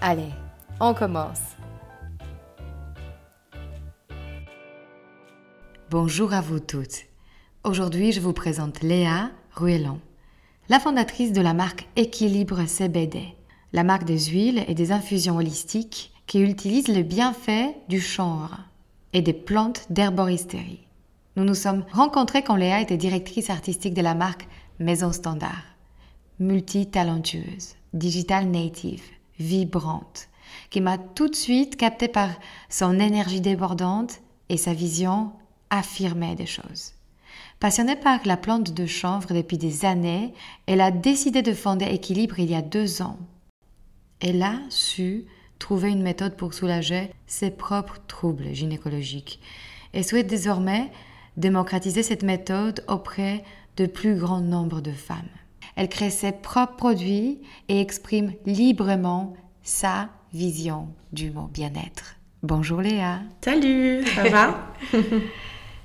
Allez, on commence. Bonjour à vous toutes. Aujourd'hui, je vous présente Léa Ruellon, la fondatrice de la marque Équilibre CBD, la marque des huiles et des infusions holistiques qui utilisent le bienfait du chanvre et des plantes d'herboristerie. Nous nous sommes rencontrés quand Léa était directrice artistique de la marque Maison Standard, multi-talentueuse, digital native, vibrante, qui m'a tout de suite capté par son énergie débordante et sa vision affirmée des choses. Passionnée par la plante de chanvre depuis des années, elle a décidé de fonder Équilibre il y a deux ans. Elle a su trouver une méthode pour soulager ses propres troubles gynécologiques et souhaite désormais démocratiser cette méthode auprès de plus grand nombre de femmes. Elle crée ses propres produits et exprime librement sa vision du mot bien-être. Bonjour Léa. Salut, ça va?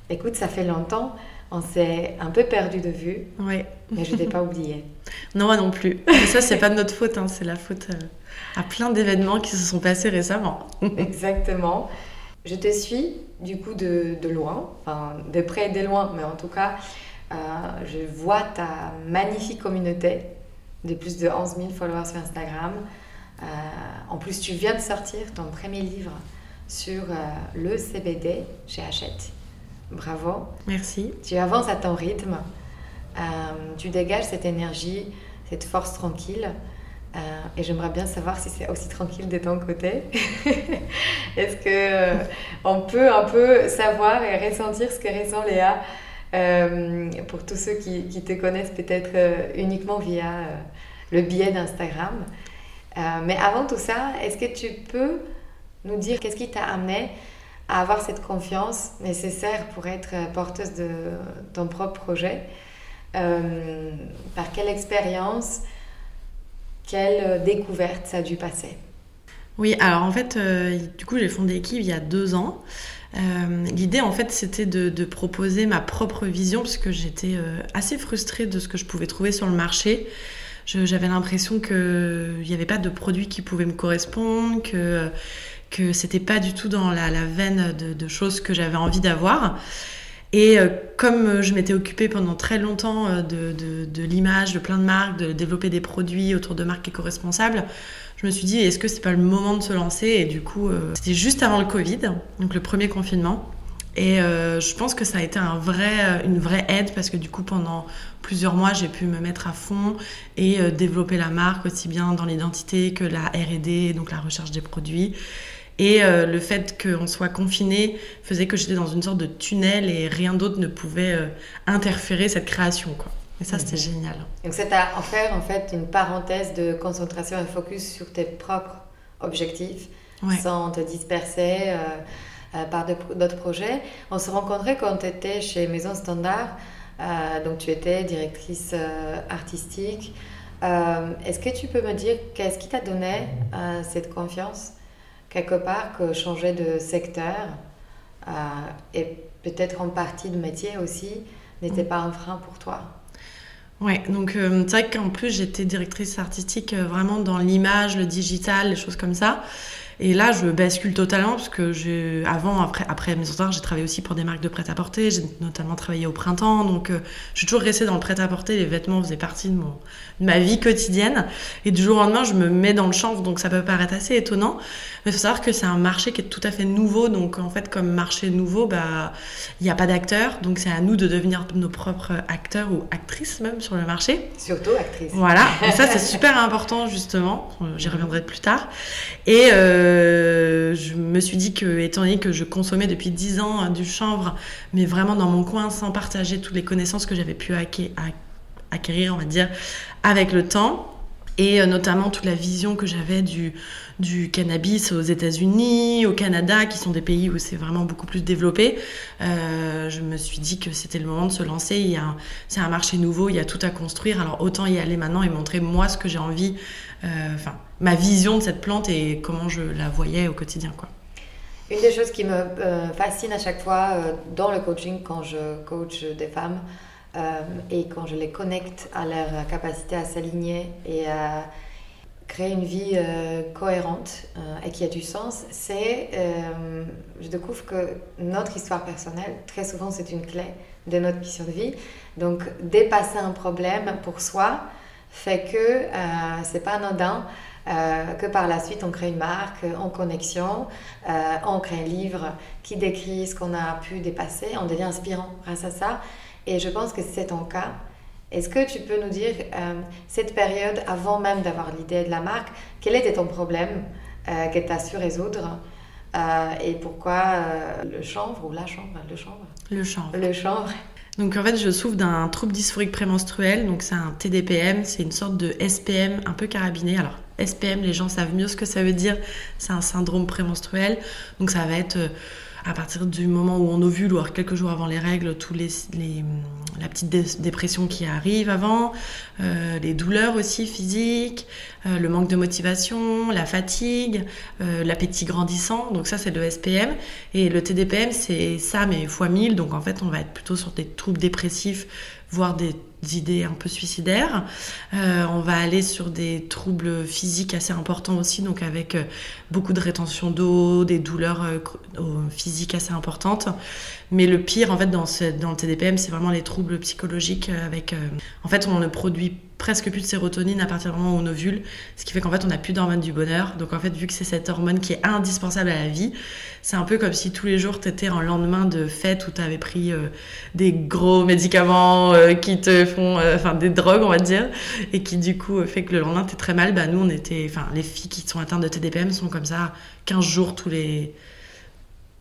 Écoute, ça fait longtemps, on s'est un peu perdu de vue. Oui. Mais je t'ai pas oublié. Non, moi non plus. Mais ça, c'est pas de notre faute, hein. c'est la faute euh, à plein d'événements qui se sont passés récemment. Exactement. Je te suis du coup de, de loin, enfin de près et de loin, mais en tout cas, euh, je vois ta magnifique communauté de plus de 11 000 followers sur Instagram. Euh, en plus, tu viens de sortir ton premier livre sur euh, le CBD chez Hachette. Bravo. Merci. Tu avances à ton rythme. tu dégages cette énergie, cette force tranquille. et j'aimerais bien savoir si c'est aussi tranquille de ton côté. Est-ce que on peut un peu savoir et ressentir ce que ressent Léa euh, pour tous ceux qui, te connaissent peut-être euh, uniquement via euh, le biais d'Instagram. mais avant tout ça, est-ce que tu peux nous dire qu'est-ce qui t'a amené à avoir cette confiance nécessaire pour être porteuse de ton propre projet? Par quelle expérience, quelle découverte ça a dû passer? Oui, alors en fait, du coup, j'ai fondé Équipe il y a deux ans. Euh, l'idée, en fait, c'était de, proposer ma propre vision, parce que j'étais euh, assez frustrée de ce que je pouvais trouver sur le marché. J'avais l'impression qu'il n'y avait pas de produits qui pouvaient me correspondre, que, que c'était pas du tout dans la, veine de, choses que j'avais envie d'avoir. Et euh, comme je m'étais occupée pendant très longtemps de, de l'image de plein de marques, de développer des produits autour de marques éco-responsables, je me suis dit, est-ce que c'est pas le moment de se lancer Et du coup, euh, c'était juste avant le Covid, donc le premier confinement. Et euh, je pense que ça a été un vrai, euh, une vraie aide parce que du coup, pendant plusieurs mois, j'ai pu me mettre à fond et développer la marque aussi bien dans l'identité que la RD, donc la recherche des produits. Et le fait qu'on soit confiné faisait que j'étais dans une sorte de tunnel et rien d'autre ne pouvait interférer cette création. Quoi. Et ça, c'était génial. Donc, c'est à en faire en fait une parenthèse de concentration et focus sur tes propres objectifs sans te disperser euh, euh, par d'autres projets. On se rencontrait quand tu étais chez Maison Standard, euh, donc tu étais directrice artistique. Est-ce que tu peux me dire qu'est-ce qui t'a donné cette confiance quelque part que changer de secteur et peut-être en partie de métier aussi n'était mm. pas un frein pour toi? Ouais, donc euh, c'est vrai qu'en plus j'étais directrice artistique euh, vraiment dans l'image, le digital, les choses comme ça. Et là, je bascule totalement parce que j'ai, avant, après, après mes j'ai travaillé aussi pour des marques de prêt-à-porter. J'ai notamment travaillé au printemps. Donc, euh, je suis toujours restée dans le prêt-à-porter. Les vêtements faisaient partie de, mon, de ma vie quotidienne. Et du jour au lendemain, je me mets dans le chanvre. Donc, ça peut paraître assez étonnant. Mais il faut savoir que c'est un marché qui est tout à fait nouveau. Donc, en fait, comme marché nouveau, bah, il n'y a pas d'acteurs. Donc, c'est à nous de devenir nos propres acteurs ou actrices même sur le marché. Surtout actrices. Voilà. Et ça, c'est super important, justement. J'y reviendrai plus tard. Et euh, je me suis dit que, étant donné que je consommais depuis 10 ans hein, du chanvre, mais vraiment dans mon coin, sans partager toutes les connaissances que j'avais pu acquérir, on va dire, avec le temps, et euh, notamment toute la vision que j'avais du, cannabis aux États-Unis, au Canada, qui sont des pays où c'est vraiment beaucoup plus développé. Euh, je me suis dit que c'était le moment de se lancer. C'est un marché nouveau, il y a tout à construire. Alors autant y aller maintenant et montrer moi ce que j'ai envie, euh, enfin ma vision de cette plante et comment je la voyais au quotidien. Une des choses qui me fascine à chaque fois dans le coaching quand je coach des femmes, euh, et quand je les connecte à leur capacité à s'aligner et à créer une vie euh, cohérente euh, et qui a du sens, c'est, je découvre que notre histoire personnelle, très souvent, c'est une clé de notre mission de vie. Donc, dépasser un problème pour soi fait que c'est pas anodin. que par la suite on crée une marque en connexion, on crée un livre qui décrit ce qu'on a pu dépasser, on devient inspirant grâce à ça. Et je pense que c'est ton cas. Est-ce que tu peux nous dire, euh, cette période, avant même d'avoir l'idée de la marque, quel était ton problème euh, que tu as su résoudre euh, et pourquoi le chanvre ou la chambre Le chanvre Le chanvre. Le chanvre. Donc en fait, je souffre d'un trouble dysphorique prémenstruel, donc c'est un TDPM, c'est une sorte de SPM un peu carabiné. Alors SPM, les gens savent mieux ce que ça veut dire, c'est un syndrome prémenstruel, donc ça va être à partir du moment où on ovule, ou alors quelques jours avant les règles, tous les, la petite dépression qui arrive avant, euh, les douleurs aussi physiques, euh, le manque de motivation, la fatigue, euh, l'appétit grandissant. Donc ça, c'est le SPM. Et le TDPM, c'est ça, mais fois 1000. Donc en fait, on va être plutôt sur des troubles dépressifs, voire des idées un peu suicidaires. Euh, on va aller sur des troubles physiques assez importants aussi, donc avec euh, beaucoup de rétention d'eau, des douleurs euh, physiques assez importantes. Mais le pire, en fait, dans, le TDPM, c'est vraiment les troubles psychologiques avec... en fait, on ne produit presque plus de sérotonine à partir du moment où on ovule, ce qui fait qu'en fait on n'a plus d'hormone du bonheur. Donc en fait vu que c'est cette hormone qui est indispensable à la vie, c'est un peu comme si tous les jours tu étais en lendemain de fête où tu avais pris euh, des gros médicaments euh, qui te font, euh, enfin des drogues on va dire, et qui du coup fait que le lendemain tu es très mal. Bah nous on était, enfin les filles qui sont atteintes de TDPM sont comme ça 15 jours tous les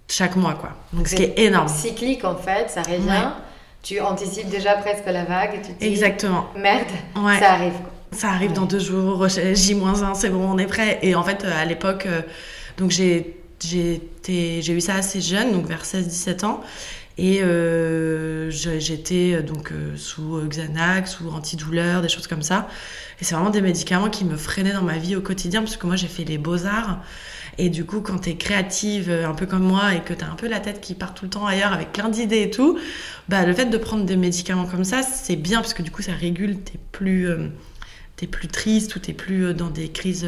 chaque mois quoi. Donc ce qui est énorme. Cyclique en fait, ça revient tu anticipes déjà presque la vague et tu te dis Exactement. Merde, ça arrive. Ça arrive dans deux jours, J-1, c'est bon, on est prêt. Et en fait, euh, à l'époque, euh, donc j'ai j'ai eu ça assez jeune, donc vers 16-17 ans. Et euh, j'étais donc sous Xanax, sous antidouleur, des choses comme ça. Et c'est vraiment des médicaments qui me freinaient dans ma vie au quotidien, parce que moi j'ai fait les beaux-arts. Et du coup, quand tu es créative, euh, un peu comme moi, et que tu as un peu la tête qui part tout le temps ailleurs avec plein d'idées et tout, bah, le fait de prendre des médicaments comme ça, c'est bien parce que du coup, ça régule, t'es plus. Euh, plus triste ou t'es plus euh, dans des crises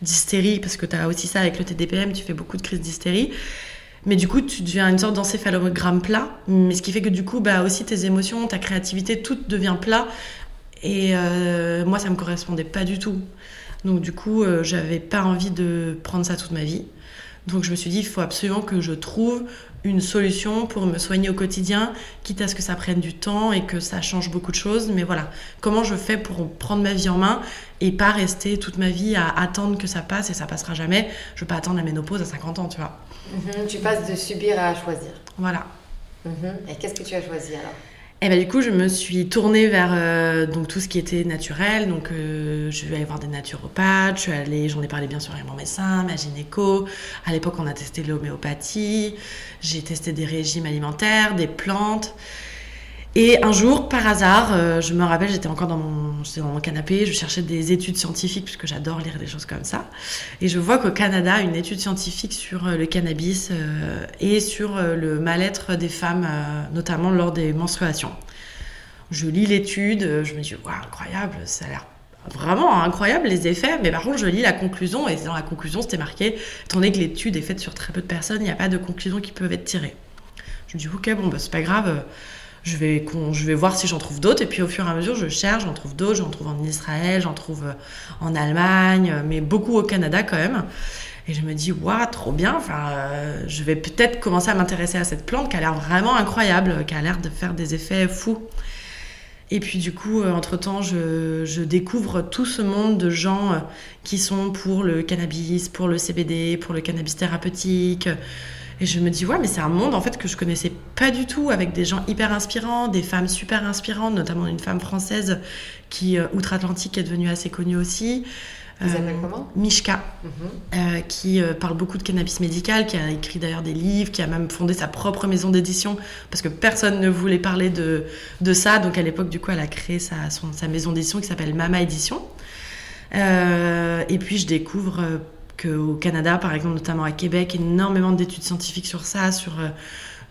d'hystérie parce que tu as aussi ça avec le TDPM, tu fais beaucoup de crises d'hystérie. Mais du coup, tu deviens une sorte d'encéphalogramme plat. Mais ce qui fait que du coup, bah aussi tes émotions, ta créativité, tout devient plat. Et moi, ça me correspondait pas du tout. Donc du coup, euh, j'avais pas envie de prendre ça toute ma vie. Donc je me suis dit, il faut absolument que je trouve une solution pour me soigner au quotidien, quitte à ce que ça prenne du temps et que ça change beaucoup de choses. Mais voilà, comment je fais pour prendre ma vie en main et pas rester toute ma vie à attendre que ça passe et ça passera jamais? Je veux pas attendre la ménopause à 50 ans, tu vois. Mhm, tu passes de subir à choisir. Voilà. Mhm. Et qu'est-ce que tu as choisi alors? Et ben du coup, je me suis tournée vers euh, donc tout ce qui était naturel. Donc, euh, je vais aller voir des naturopathes. J'en ai parlé bien sûr avec mon médecin, ma gynéco. À l'époque, on a testé l'homéopathie. J'ai testé des régimes alimentaires, des plantes. Et un jour, par hasard, euh, je me rappelle, j'étais encore dans mon, dans mon canapé, je cherchais des études scientifiques, puisque j'adore lire des choses comme ça. Et je vois qu'au Canada, une étude scientifique sur euh, le cannabis euh, et sur le mal-être des femmes, notamment lors des menstruations. Je lis l'étude, je me dis, waouh, incroyable, ça a l'air vraiment incroyable les effets, mais par contre je lis la conclusion et dans la conclusion c'était marqué, étant donné que l'étude est faite sur très peu de personnes, il n'y a pas de conclusion qui peuvent être tirées. Je me dis ok bon bah c'est pas grave, je vais, voir si j'en trouve d'autres et puis au fur et à mesure je cherche, j'en trouve d'autres, j'en trouve en Israël, j'en trouve euh, en Allemagne, mais beaucoup au Canada quand même. Et je me dis, waouh, trop bien. Enfin, euh, je vais peut-être commencer à m'intéresser à cette plante qui a l'air vraiment incroyable, qui a l'air de faire des effets fous. Et puis du coup, euh, entre-temps, je, découvre tout ce monde de gens euh, qui sont pour le cannabis, pour le CBD, pour le cannabis thérapeutique. Et je me dis, ouais, mais c'est un monde en fait que je connaissais pas du tout, avec des gens hyper inspirants, des femmes super inspirantes, notamment une femme française qui, outre-Atlantique, est devenue assez connue aussi. S'appelle comment? Mishka, mhm. qui parle beaucoup de cannabis médical, qui a écrit d'ailleurs des livres, qui a même fondé sa propre maison d'édition, parce que personne ne voulait parler de, de ça. Donc à l'époque, du coup, elle a créé sa, sa maison d'édition qui s'appelle Mama Édition. et puis je découvre qu'au Canada, par exemple, notamment à Québec, énormément d'études scientifiques sur ça, sur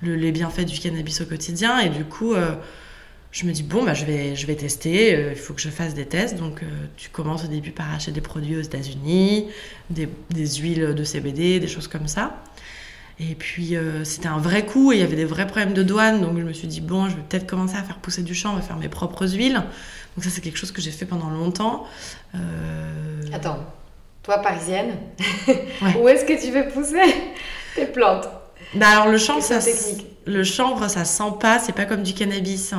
les bienfaits du cannabis au quotidien. Et du coup, je me dis bon bah je vais je vais tester euh, il faut que je fasse des tests. Donc euh, tu commences au début par acheter des produits aux États-Unis des, huiles de CBD des choses comme ça. Et puis euh, c'était un vrai coup et il y avait des vrais problèmes de douane. Donc je me suis dit bon je vais peut-être commencer à faire pousser du champ à faire mes propres huiles. Donc ça c'est quelque chose que j'ai fait pendant longtemps. Attends toi parisienne où est-ce que tu veux pousser tes plantes? Bah alors le chanvre ça le chanvre ça sent pas c'est pas comme du cannabis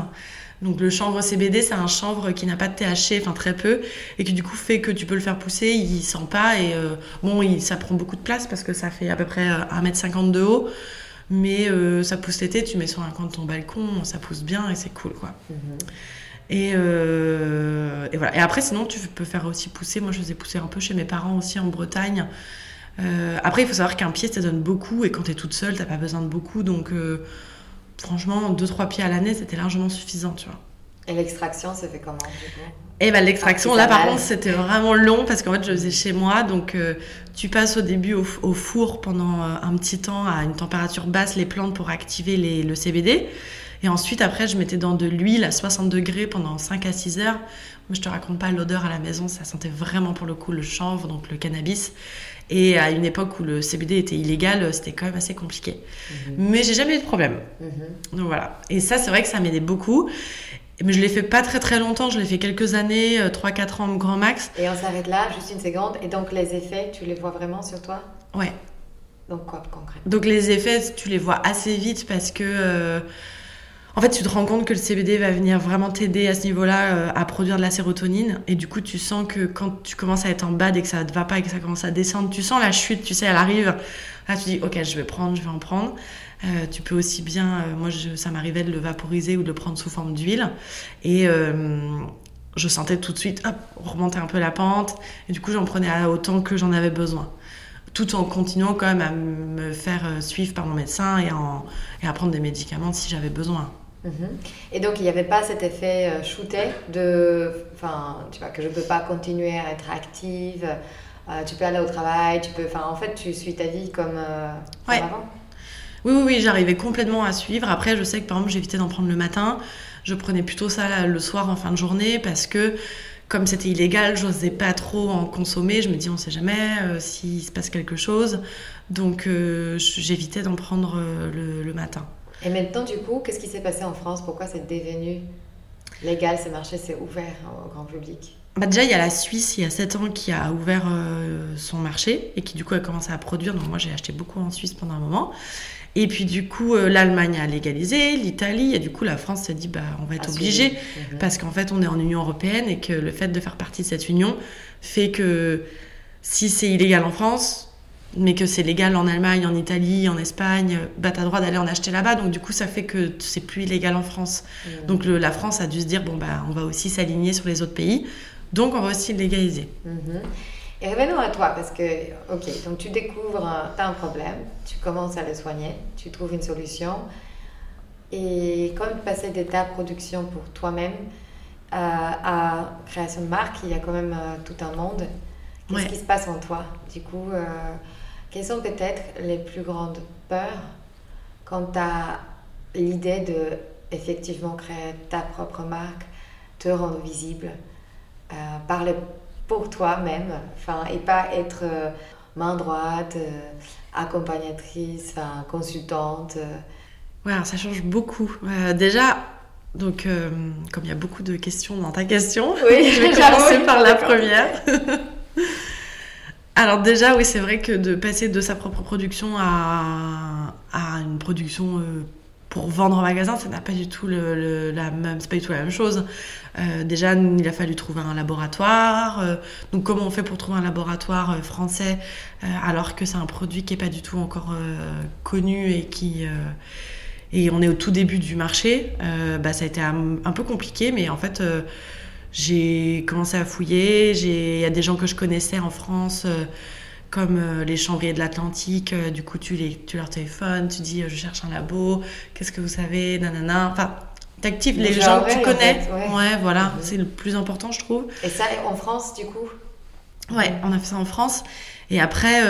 donc le chanvre CBD, c'est un chanvre qui n'a pas de THC, enfin très peu, et qui du coup fait que tu peux le faire pousser, il sent pas, et euh, bon, il, ça prend beaucoup de place parce que ça fait à peu près 1m50 de haut, mais euh, ça pousse l'été, tu mets sur un coin de ton balcon, ça pousse bien et c'est cool quoi. Mm-hmm. Et, euh, et, voilà. Et après, sinon, tu peux faire aussi pousser. Moi, je faisais pousser un peu chez mes parents aussi en Bretagne. après, il faut savoir qu'un pied, ça donne beaucoup. Et quand tu es toute seule, t'as pas besoin de beaucoup. Donc, franchement, 2-3 pieds à l'année, c'était largement suffisant, tu vois. Et l'extraction, ça fait comment Eh ben l'extraction, là par contre, c'était vraiment long parce qu'en fait, je faisais chez moi. Donc, euh, tu passes au début au, four pendant euh, un petit temps à une température basse les plantes pour activer les, le CBD. Et ensuite, après, je mettais dans de l'huile à 60 degrés pendant 5 à 6 heures. Moi, je te raconte pas l'odeur à la maison, ça sentait vraiment pour le coup le chanvre, donc le cannabis. Et à une époque où le CBD était illégal, c'était quand même assez compliqué. Mhm. Mais j'ai jamais eu de problème. Mhm. Donc voilà. Et ça, c'est vrai que ça m'aidait beaucoup. Mais je l'ai fait pas très très longtemps, je l'ai fait quelques années, 3-4 euh, ans grand max. Et on s'arrête là, juste une seconde. Et donc les effets, tu les vois vraiment sur toi? Ouais. Donc quoi concrètement? Donc les effets, tu les vois assez vite parce que... Euh, en fait, tu te rends compte que le CBD va venir vraiment t'aider à ce niveau-là euh, à produire de la sérotonine. Et du coup, tu sens que quand tu commences à être en bad et que ça ne va pas et que ça commence à descendre, tu sens la chute, tu sais, elle arrive. Là, tu dis, ok, je vais prendre, je vais en prendre. Euh, tu peux aussi bien, euh, moi, ça m'arrivait de le vaporiser ou de le prendre sous forme d'huile. Et je sentais tout de suite, hop, remonter un peu la pente. Et du coup, j'en prenais autant que j'en avais besoin tout en continuant quand même à me faire suivre par mon médecin et à prendre des médicaments si j'avais besoin. Mhm. Et donc, il n'y avait pas cet effet euh, shooté de, enfin, tu vois, que je ne peux pas continuer à être active, euh, tu peux aller au travail, tu peux, enfin, en fait, tu suis ta vie comme, euh, avant. Oui, oui, oui, j'arrivais complètement à suivre. Après, je sais que par exemple, j'évitais d'en prendre le matin. Je prenais plutôt ça le soir en fin de journée parce que comme c'était illégal, je n'osais pas trop en consommer. Je me dis, on ne sait jamais s'il se passe quelque chose. Donc, j'évitais d'en prendre le matin. Et maintenant, du coup, qu'est-ce qui s'est passé en France? Pourquoi c'est devenu légal, ce marché s'est ouvert au grand public? Bah déjà, il y a la Suisse, il y a 7 ans, qui a ouvert euh, son marché et qui, du coup, a commencé à produire. Donc, moi, j'ai acheté beaucoup en Suisse pendant un moment. Et puis, du coup, euh, l'Allemagne a légalisé, l'Italie, et du coup, la France s'est dit, bah, on va être obligé, mhm. parce qu'en fait, on est en Union européenne et que le fait de faire partie de cette union fait que si c'est illégal en France, mais que c'est légal en Allemagne, en Italie, en Espagne, bah t'as droit d'aller en acheter là-bas. Donc du coup, ça fait que c'est plus illégal en France. Mmh. Donc la France a dû se dire bon bah on va aussi s'aligner sur les autres pays. Donc on va aussi légaliser. Mmh. Et revenons à toi parce que ok, donc tu découvres, tu as un problème, tu commences à le soigner, tu trouves une solution. Et comme passer d'état production pour toi-même euh, à création de marque, il y a quand même euh, tout un monde. Qu'est-ce qui se passe en toi? Du coup, euh, quelles sont peut-être les plus grandes peurs quant à l'idée de effectivement créer ta propre marque, te rendre visible parler pour toi-même, enfin, et pas être main droite, accompagnatrice, enfin, consultante. Ouais, ça change beaucoup. déjà, donc, comme il y a beaucoup de questions dans ta question, oui, je vais commencer par la première. Alors déjà, oui, c'est vrai que de passer de sa propre production à, à une production euh, pour vendre en magasin, ça n'a pas du tout le, la même, c'est pas du tout la même chose. Euh, déjà, il a fallu trouver un laboratoire. Euh, donc, comment on fait pour trouver un laboratoire français alors que c'est un produit qui est pas du tout encore connu et qui et on est au tout début du marché Bah, ça a été un, un peu compliqué, mais en fait j'ai commencé à fouiller. Il y a des gens que je connaissais en France, euh, comme euh, les chambriers de l'Atlantique. Euh, du coup, tu, les, tu leur téléphones, tu dis je cherche un labo, qu'est-ce que vous savez, nanana. Enfin, t'actives les gens que tu connais. ouais. voilà, mhm. c'est le plus important, je trouve. Et ça, en France, du coup? Ouais, on a fait ça en France. Et après,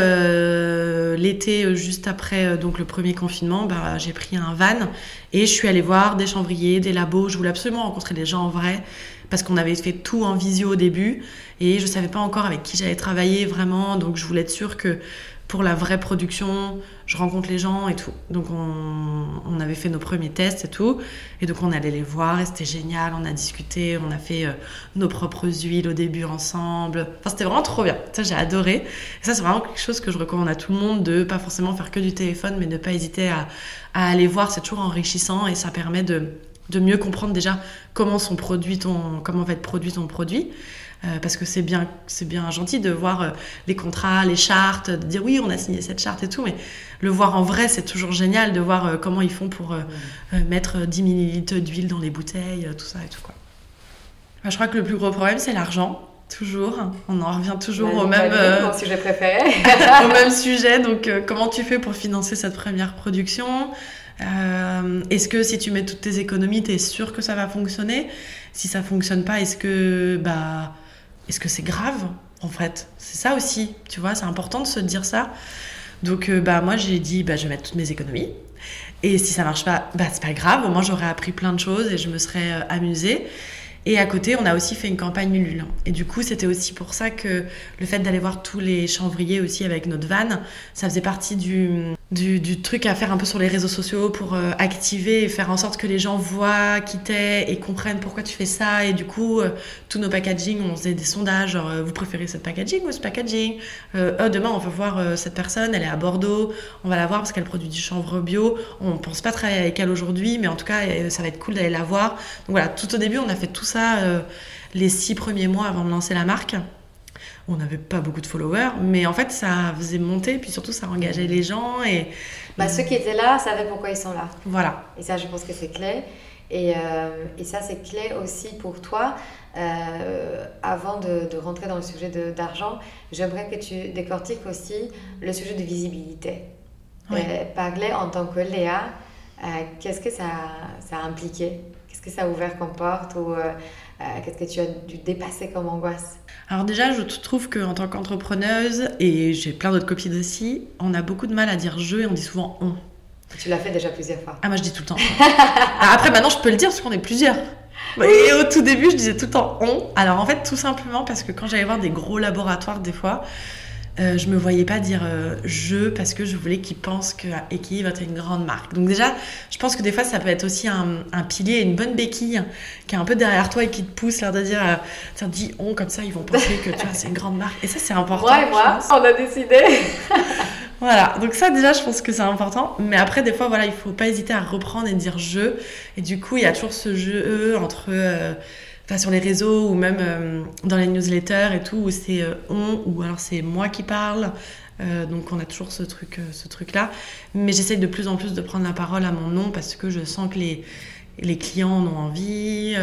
l'été, juste après donc le premier confinement, bah, j'ai pris un van et je suis allée voir des chambriers, des labos. Je voulais absolument rencontrer des gens en vrai parce qu'on avait fait tout en visio au début et je savais pas encore avec qui j'allais travailler vraiment, donc je voulais être sûre que pour la vraie production, je rencontre les gens et tout. Donc on, avait fait nos premiers tests et tout, et donc on allait les voir et c'était génial, on a discuté, on a fait euh, nos propres huiles au début ensemble. Enfin c'était vraiment trop bien, ça j'ai adoré. Et ça c'est vraiment quelque chose que je recommande à tout le monde de pas forcément faire que du téléphone, mais de pas hésiter à, à aller voir, c'est toujours enrichissant et ça permet de de mieux comprendre déjà comment sont produits ton, comment va être produit ton produit. Euh, parce que c'est bien, c'est bien gentil de voir euh, les contrats, les chartes, de dire oui, on a signé cette charte et tout, mais le voir en vrai, c'est toujours génial de voir euh, comment ils font pour mettre 10 millilitres d'huile dans les bouteilles, tout ça et tout quoi. je crois que le plus gros problème, c'est l'argent. Toujours, on en revient toujours au même sujet préféré. au même sujet. Donc, comment tu fais pour financer cette première production? Euh, est-ce que si tu mets toutes tes économies, tu es sûr que ça va fonctionner? Si ça fonctionne pas, est-ce que bah est-ce que c'est grave en fait? C'est ça aussi, tu vois, c'est important de se dire ça. Donc euh, bah moi j'ai dit bah je vais mettre toutes mes économies et si ça marche pas, bah c'est pas grave, au moins j'aurais appris plein de choses et je me serais euh, amusée. Et à côté, on a aussi fait une campagne Ulule. Et du coup, c'était aussi pour ça que le fait d'aller voir tous les chanvriers aussi avec notre van, ça faisait partie du, truc à faire un peu sur les réseaux sociaux pour euh, activer et faire en sorte que les gens voient qui t'es et comprennent pourquoi tu fais ça. Et du coup, euh, tous nos packaging, on faisait des sondages, genre, euh, vous préférez cette packaging ou ce packaging? Oh, Demain, on veut voir cette personne, elle est à Bordeaux, on va la voir parce qu'elle produit du chanvre bio. On pense pas travailler avec elle aujourd'hui, mais en tout cas, ça va être cool d'aller la voir. Donc voilà, tout au début, on a fait tout ça les six premiers mois avant de lancer la marque on n'avait pas beaucoup de followers, mais en fait, ça faisait monter, puis surtout, ça engageait les gens. Et... Bah, ceux qui étaient là savaient pourquoi ils sont là. Voilà. Et ça, je pense que c'est clé. Et, euh, et, ça, c'est clé aussi pour toi. Euh, avant de, de, rentrer dans le sujet d'argent, j'aimerais que tu décortiques aussi le sujet de visibilité. Oui. Euh, parler en tant que Léa, qu'est-ce que ça, ça, a impliqué? Que ça a ouvert comme porte ou qu'est-ce que tu as dû dépasser comme angoisse? Alors déjà, je trouve qu'en tant qu'entrepreneuse, et j'ai plein d'autres copines aussi, on a beaucoup de mal à dire je et on dit souvent on. Tu l'as fait déjà plusieurs fois. Ah moi je dis tout le temps. Après maintenant je peux le dire parce qu'on est plusieurs. Et au tout début je disais tout le temps on. Alors en fait tout simplement parce que quand j'allais voir des gros laboratoires des fois, euh, je me voyais pas dire euh, je parce que je voulais qu'ils pensent que Equilibre est une grande marque. Donc déjà, je pense que des fois ça peut être aussi un, un pilier, une bonne béquille qui est un peu derrière toi et qui te pousse là de dire euh, tiens dis on comme ça ils vont penser que tu vois c'est une grande marque et ça c'est important. Ouais moi on a décidé. voilà donc ça déjà je pense que c'est important mais après des fois voilà il faut pas hésiter à reprendre et dire je et du coup il y a toujours ce jeu entre enfin sur les réseaux ou même euh, dans les newsletters et tout, où c'est euh, on ou alors c'est moi qui parle. Euh, donc on a toujours ce truc, ce truc là. Mais j'essaye de plus en plus de prendre la parole à mon nom parce que je sens que les, clients en ont envie,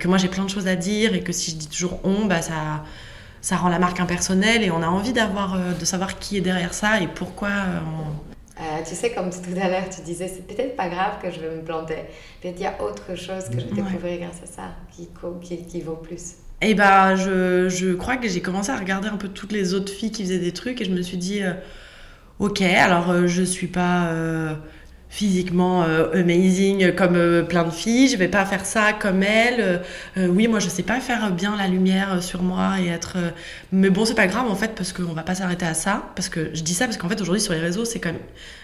que moi j'ai plein de choses à dire et que si je dis toujours on, bah ça ça rend la marque impersonnelle et on a envie de savoir qui est derrière ça et pourquoi euh, tu sais, comme tout à l'heure, tu disais, c'est peut-être pas grave que je vais me planter. Peut-être il y a autre chose que je vais découvrir grâce à ça qui, qui, qui vaut plus. Et eh bah, je, je, crois que j'ai commencé à regarder un peu toutes les autres filles qui faisaient des trucs et je me suis dit, euh, ok, alors euh, je suis pas physiquement euh, amazing comme euh, plein de filles, je vais pas faire ça comme elle. Euh, oui, moi je sais pas faire bien la lumière sur moi et être. mais bon, c'est pas grave en fait parce qu'on va pas s'arrêter à ça. Parce que je dis ça parce qu'en fait aujourd'hui sur les réseaux, c'est même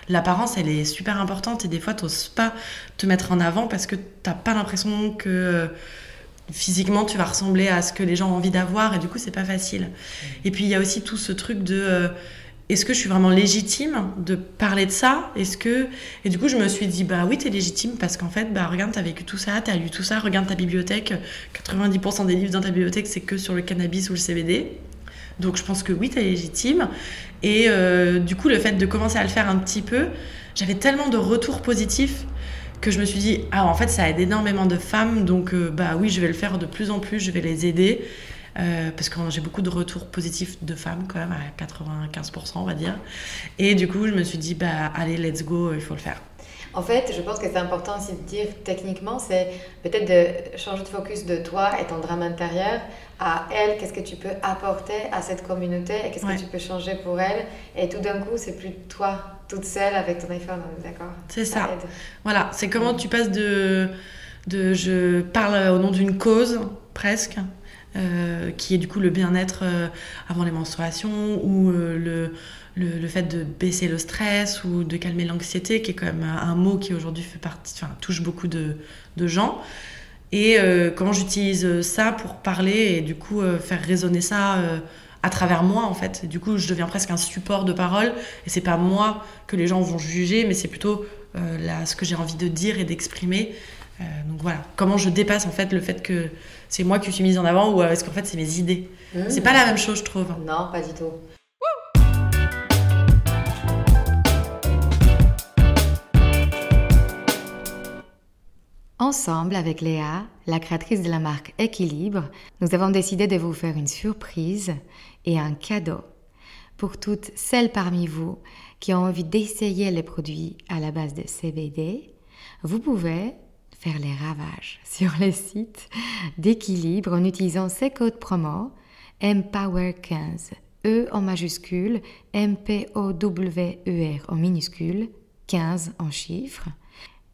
l'apparence, elle est super importante et des fois t'oses pas te mettre en avant parce que t'as pas l'impression que physiquement tu vas ressembler à ce que les gens ont envie d'avoir et du coup c'est pas facile. Et puis il y a aussi tout ce truc de est-ce que je suis vraiment légitime de parler de ça? Est-ce que et du coup je me suis dit bah oui t'es légitime parce qu'en fait bah regarde t'as vécu tout ça, t'as lu tout ça, regarde ta bibliothèque, 90% des livres dans ta bibliothèque c'est que sur le cannabis ou le CBD. Donc je pense que oui t'es légitime. Et euh, du coup le fait de commencer à le faire un petit peu, j'avais tellement de retours positifs que je me suis dit ah en fait ça aide énormément de femmes. Donc euh, bah oui je vais le faire de plus en plus, je vais les aider euh, parce que j'ai beaucoup de retours positifs de femmes quand même, à 95% on va dire. Et du coup, je me suis dit, bah allez, let's go, il faut le faire. En fait, je pense que c'est important aussi de dire techniquement, c'est peut-être de changer de focus de toi et ton drame intérieur à elle, qu'est-ce que tu peux apporter à cette communauté et qu'est-ce que tu peux changer pour elle? Et tout d'un coup, c'est plus toi toute seule avec ton iPhone, d'accord? C'est ça. Voilà, c'est comment tu passes de, de je parle au nom d'une cause presque euh, qui est du coup le bien-être euh, avant les menstruations ou euh, le, le, fait de baisser le stress ou de calmer l'anxiété, qui est quand même un mot qui aujourd'hui fait partie, touche beaucoup de, de gens. Et comment j'utilise ça pour parler et du coup faire résonner ça à travers moi en fait. du coup, je deviens presque un support de parole et c'est pas moi que les gens vont juger, mais c'est plutôt là, ce que j'ai envie de dire et d'exprimer. donc voilà, comment je dépasse en fait le fait que c'est moi qui suis mise en avant ou euh, est-ce qu'en fait c'est mes idées mmh. C'est pas la même chose, je trouve. Non, pas du tout. Ensemble avec Léa, la créatrice de la marque Équilibre, nous avons décidé de vous faire une surprise et un cadeau pour toutes celles parmi vous qui ont envie d'essayer les produits à la base de CBD. Vous pouvez faire les ravages sur les sites d'équilibre en utilisant ces codes promo Empower15, E en majuscule, M-P-O-W-E-R en minuscule, 15 en chiffres,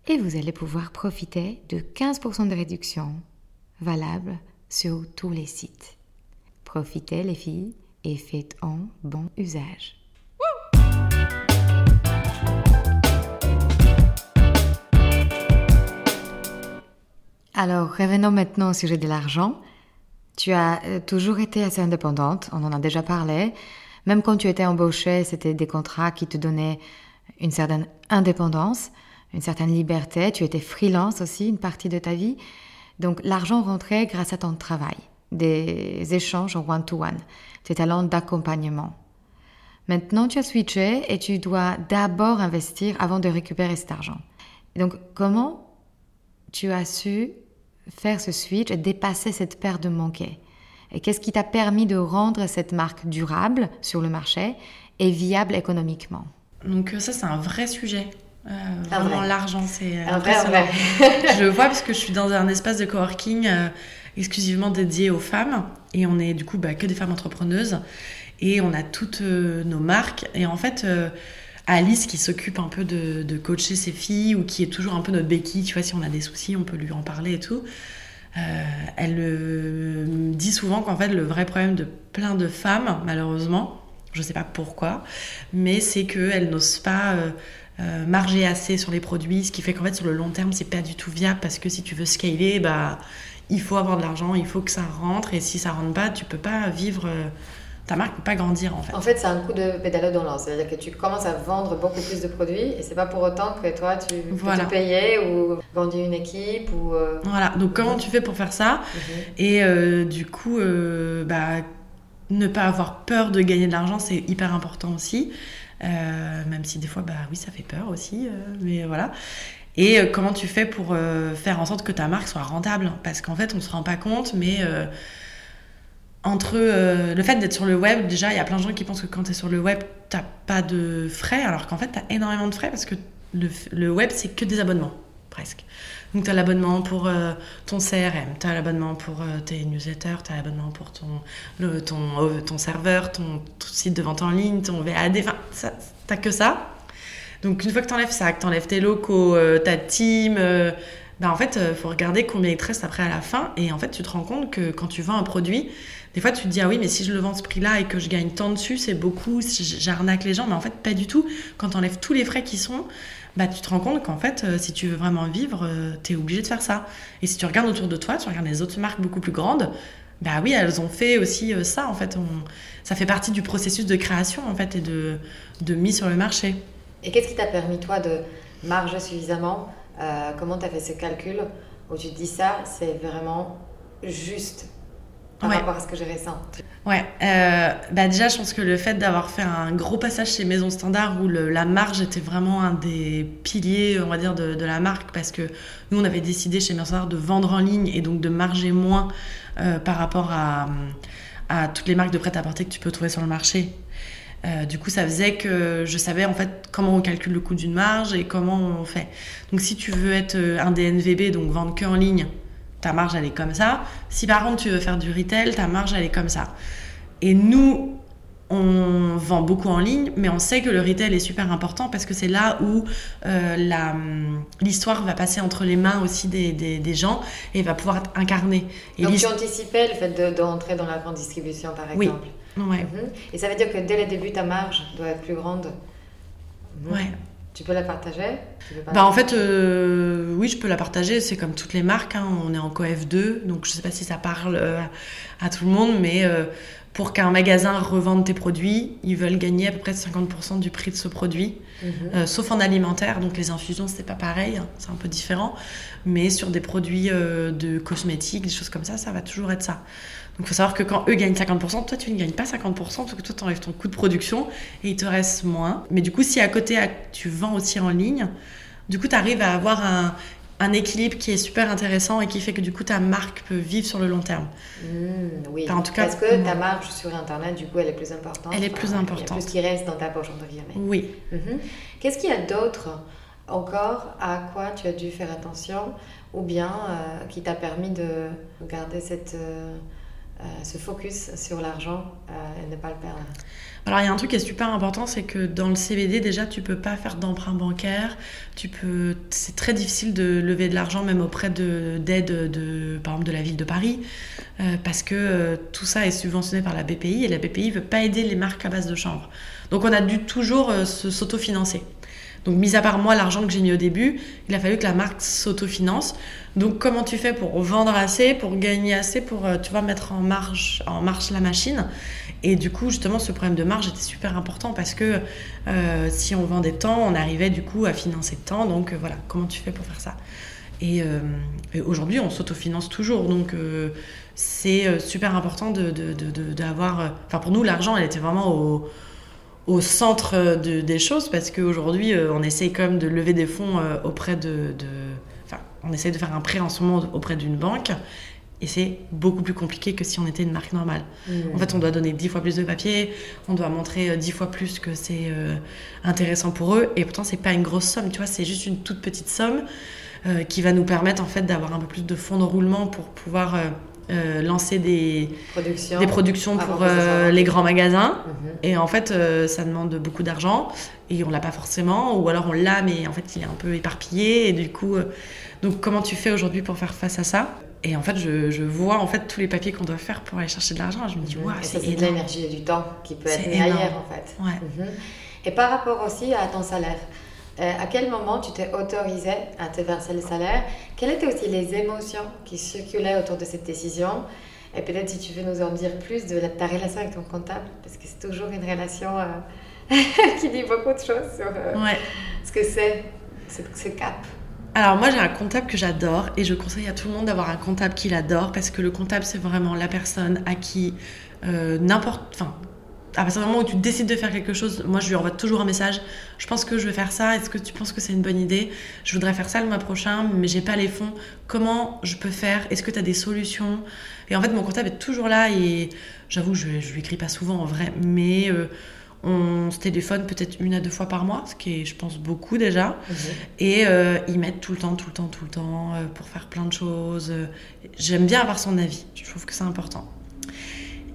et vous allez pouvoir profiter de 15% de réduction valable sur tous les sites. Profitez les filles et faites en bon usage. Alors, revenons maintenant au sujet de l'argent. Tu as euh, toujours été assez indépendante, on en a déjà parlé. Même quand tu étais embauchée, c'était des contrats qui te donnaient une certaine indépendance, une certaine liberté. Tu étais freelance aussi une partie de ta vie. Donc l'argent rentrait grâce à ton travail, des échanges en one-to-one, tes talents d'accompagnement. Maintenant, tu as switché et tu dois d'abord investir avant de récupérer cet argent. donc, comment tu as su faire ce switch et dépasser cette perte de manquer Et qu'est-ce qui t'a permis de rendre cette marque durable sur le marché et viable économiquement Donc euh, ça, c'est un vrai sujet. Euh, vraiment, l'argent, c'est impressionnant. je le vois parce que je suis dans un espace de coworking euh, exclusivement dédié aux femmes. Et on est du coup bah, que des femmes entrepreneuses. Et on a toutes nos marques. Et en fait Alice qui s'occupe un peu de, coacher ses filles ou qui est toujours un peu notre béquille, tu vois, si on a des soucis, on peut lui en parler et tout. Euh, elle me dit souvent qu'en fait, le vrai problème de plein de femmes, malheureusement, je sais pas pourquoi, mais c'est qu'elles n'osent pas euh, euh, marger assez sur les produits, ce qui fait qu'en fait, sur le long terme, c'est pas du tout viable parce que si tu veux scaler, bah, il faut avoir de l'argent, il faut que ça rentre, et si ça rentre pas, tu peux pas vivre ta marque ne peut pas grandir en fait. En fait, c'est un coup de pédale dans l'an. C'est-à-dire que tu commences à vendre beaucoup plus de produits et c'est pas pour autant que toi tu peux te payer ou vendre une équipe ou. Euh, voilà. Donc comment tu fais pour faire ça mhm. Et euh, du coup, euh, bah, ne pas avoir peur de gagner de l'argent, c'est hyper important aussi. même si des fois, bah oui, ça fait peur aussi, mais voilà. Et comment tu fais pour faire en sorte que ta marque soit rentable? Parce qu'en fait, on se rend pas compte, mais entre euh, le fait d'être sur le web, déjà, il y a plein de gens qui pensent que quand tu es sur le web, tu pas de frais, alors qu'en fait, tu as énormément de frais parce que le, web, c'est que des abonnements, presque. Donc, tu as l'abonnement pour euh, ton CRM, tu as l'abonnement pour euh, tes newsletters, tu as l'abonnement pour ton, ton, ton serveur, ton, site de vente en ligne, ton VAD, enfin, tu que ça. Donc une fois que tu enlèves ça, que tu enlèves tes locaux, ta team, bah en fait, il faut regarder combien il te reste après à la fin. Et en fait, tu te rends compte que quand tu vends un produit, des fois, tu te dis, ah oui, mais si je le vends ce prix-là et que je gagne tant dessus, c'est beaucoup, j'arnaque les gens. Mais en fait, pas du tout. Quand tu enlèves tous les frais qui sont, bah, tu te rends compte qu'en fait, euh, si tu veux vraiment vivre, euh, tu es obligé de faire ça. Et si tu regardes autour de toi, tu regardes les autres marques beaucoup plus grandes, bah oui, elles ont fait aussi euh, ça. En fait, ça fait partie du processus de création en fait et de, de mise sur le marché. Et qu'est-ce qui t'a permis, toi, de marger suffisamment Comment tu as fait ce calcul où tu te dis ça, c'est vraiment juste par rapport à ce que j'ai récent Ouais, euh, bah déjà, je pense que le fait d'avoir fait un gros passage chez Maison Standard où la marge était vraiment un des piliers, on va dire, de, la marque, parce que nous, on avait décidé chez Maison Standard de vendre en ligne et donc de marger moins euh, par rapport à, à, toutes les marques de prêt-à-porter que tu peux trouver sur le marché. Euh, du coup, ça faisait que je savais en fait comment on calcule le coût d'une marge et comment on fait. Donc, si tu veux être un DNVB, donc vendre que en ligne, ta marge elle est comme ça. Si par contre tu veux faire du retail, ta marge elle est comme ça. Et nous, on vend beaucoup en ligne, mais on sait que le retail est super important parce que c'est là où euh, l'histoire va passer entre les mains aussi des, des, gens et va pouvoir être incarnée. Et Donc tu anticipais le fait de, rentrer dans la grande distribution par exemple Oui. Ouais. Mhm. Et ça veut dire que dès le début, ta marge doit être plus grande Ouais. Tu peux la partager? Bah en fait, euh, oui, je peux la partager. C'est comme toutes les marques. Hein. On est en coef 2, donc je ne sais pas si ça parle euh, à tout le monde, mais euh, pour qu'un magasin revende tes produits, ils veulent gagner à peu près 50% du prix de ce produit, mhm. sauf en alimentaire. Donc les infusions, c'est pas pareil, hein. c'est un peu différent. Mais sur des produits de cosmétiques, des choses comme ça, ça va toujours être ça. Donc il faut savoir que quand eux gagnent 50%, toi tu ne gagnes pas 50% parce que toi tu enlèves ton coût de production et il te reste moins. Mais du coup, si à côté tu vends aussi en ligne, du coup tu arrives à avoir un, un, équilibre qui est super intéressant et qui fait que du coup ta marque peut vivre sur le long terme. Mmh, oui, en tout cas, parce que ta marge sur Internet, du coup, elle est plus importante. Elle est plus importante. Il y a plus qui reste dans ta poche, entre guillemets. Oui. Mmh. Qu'est-ce qu'il y a d'autre encore à quoi tu as dû faire attention ou bien euh, qui t'a permis de garder cette... Euh, se focus sur l'argent euh, et ne pas le perdre. Alors il y a un truc qui est super important, c'est que dans le CBD déjà tu peux pas faire d'emprunt bancaire, tu peux, c'est très difficile de lever de l'argent même auprès de d'aide de, par exemple de la ville de Paris, euh, parce que tout ça est subventionné par la BPI et la BPI veut pas aider les marques à base de chanvre. Donc on a dû toujours s'autofinancer. Donc, mis à part moi, l'argent que j'ai mis au début, il a fallu que la marque s'autofinance. Donc, comment tu fais pour vendre assez, pour gagner assez, pour, euh, tu mettre en marche, en marche la machine? Et du coup, justement, ce problème de marge était super important parce que euh, si on vendait tant, on arrivait du coup à financer tant. Donc, euh, voilà, comment tu fais pour faire ça? Et, aujourd'hui, on s'autofinance toujours. Donc, c'est super important d'avoir. De, enfin, pour nous, l'argent, elle était vraiment au au centre de, des choses parce qu'aujourd'hui, euh, on essaye quand même de lever des fonds euh, auprès de, Enfin, on essaye de faire un prêt en ce moment auprès d'une banque. Et c'est beaucoup plus compliqué que si on était une marque normale. Mmh. En fait, on doit donner dix fois plus de papier, on doit montrer euh, dix fois plus que c'est intéressant pour eux. Et pourtant, c'est pas une grosse somme, tu vois, c'est juste une toute petite somme qui va nous permettre en fait d'avoir un peu plus de fonds de roulement pour pouvoir euh, lancer des productions, des productions pour euh, les grands magasins. Mhm. Et en fait, euh, ça demande beaucoup d'argent et on l'a pas forcément, ou alors on l'a, mais en fait, il est un peu éparpillé. Et du coup, donc comment tu fais aujourd'hui pour faire face à ça? Et en fait, je, je, vois en fait tous les papiers qu'on doit faire pour aller chercher de l'argent. Je me dis, mhm. c'est de l'énergie et du temps qui peut être ailleurs en fait. Ouais. Mhm. Et par rapport aussi à ton salaire. Euh, à quel moment tu t'es autorisé à te verser le salaire? Quelles étaient aussi les émotions qui circulaient autour de cette décision? Et peut-être si tu veux nous en dire plus de ta relation avec ton comptable, parce que c'est toujours une relation euh, qui dit beaucoup de choses sur euh, ce que c'est, ce, cap. Alors moi j'ai un comptable que j'adore et je conseille à tout le monde d'avoir un comptable qu'il adore parce que le comptable c'est vraiment la personne à qui n'importe, enfin à partir du moment où tu décides de faire quelque chose, moi je lui envoie toujours un message. Je pense que je vais faire ça. Est-ce que tu penses que c'est une bonne idée? Je voudrais faire ça le mois prochain, mais j'ai pas les fonds. Comment je peux faire? Est-ce que tu as des solutions? Et en fait, mon comptable est toujours là et j'avoue, je, je lui écris pas souvent en vrai, mais euh, on se téléphone peut-être une à deux fois par mois, ce qui est, je pense, beaucoup déjà. Et euh, ils m'aident tout le temps, tout le temps, tout le temps euh, pour faire plein de choses. J'aime bien avoir son avis. Je trouve que c'est important.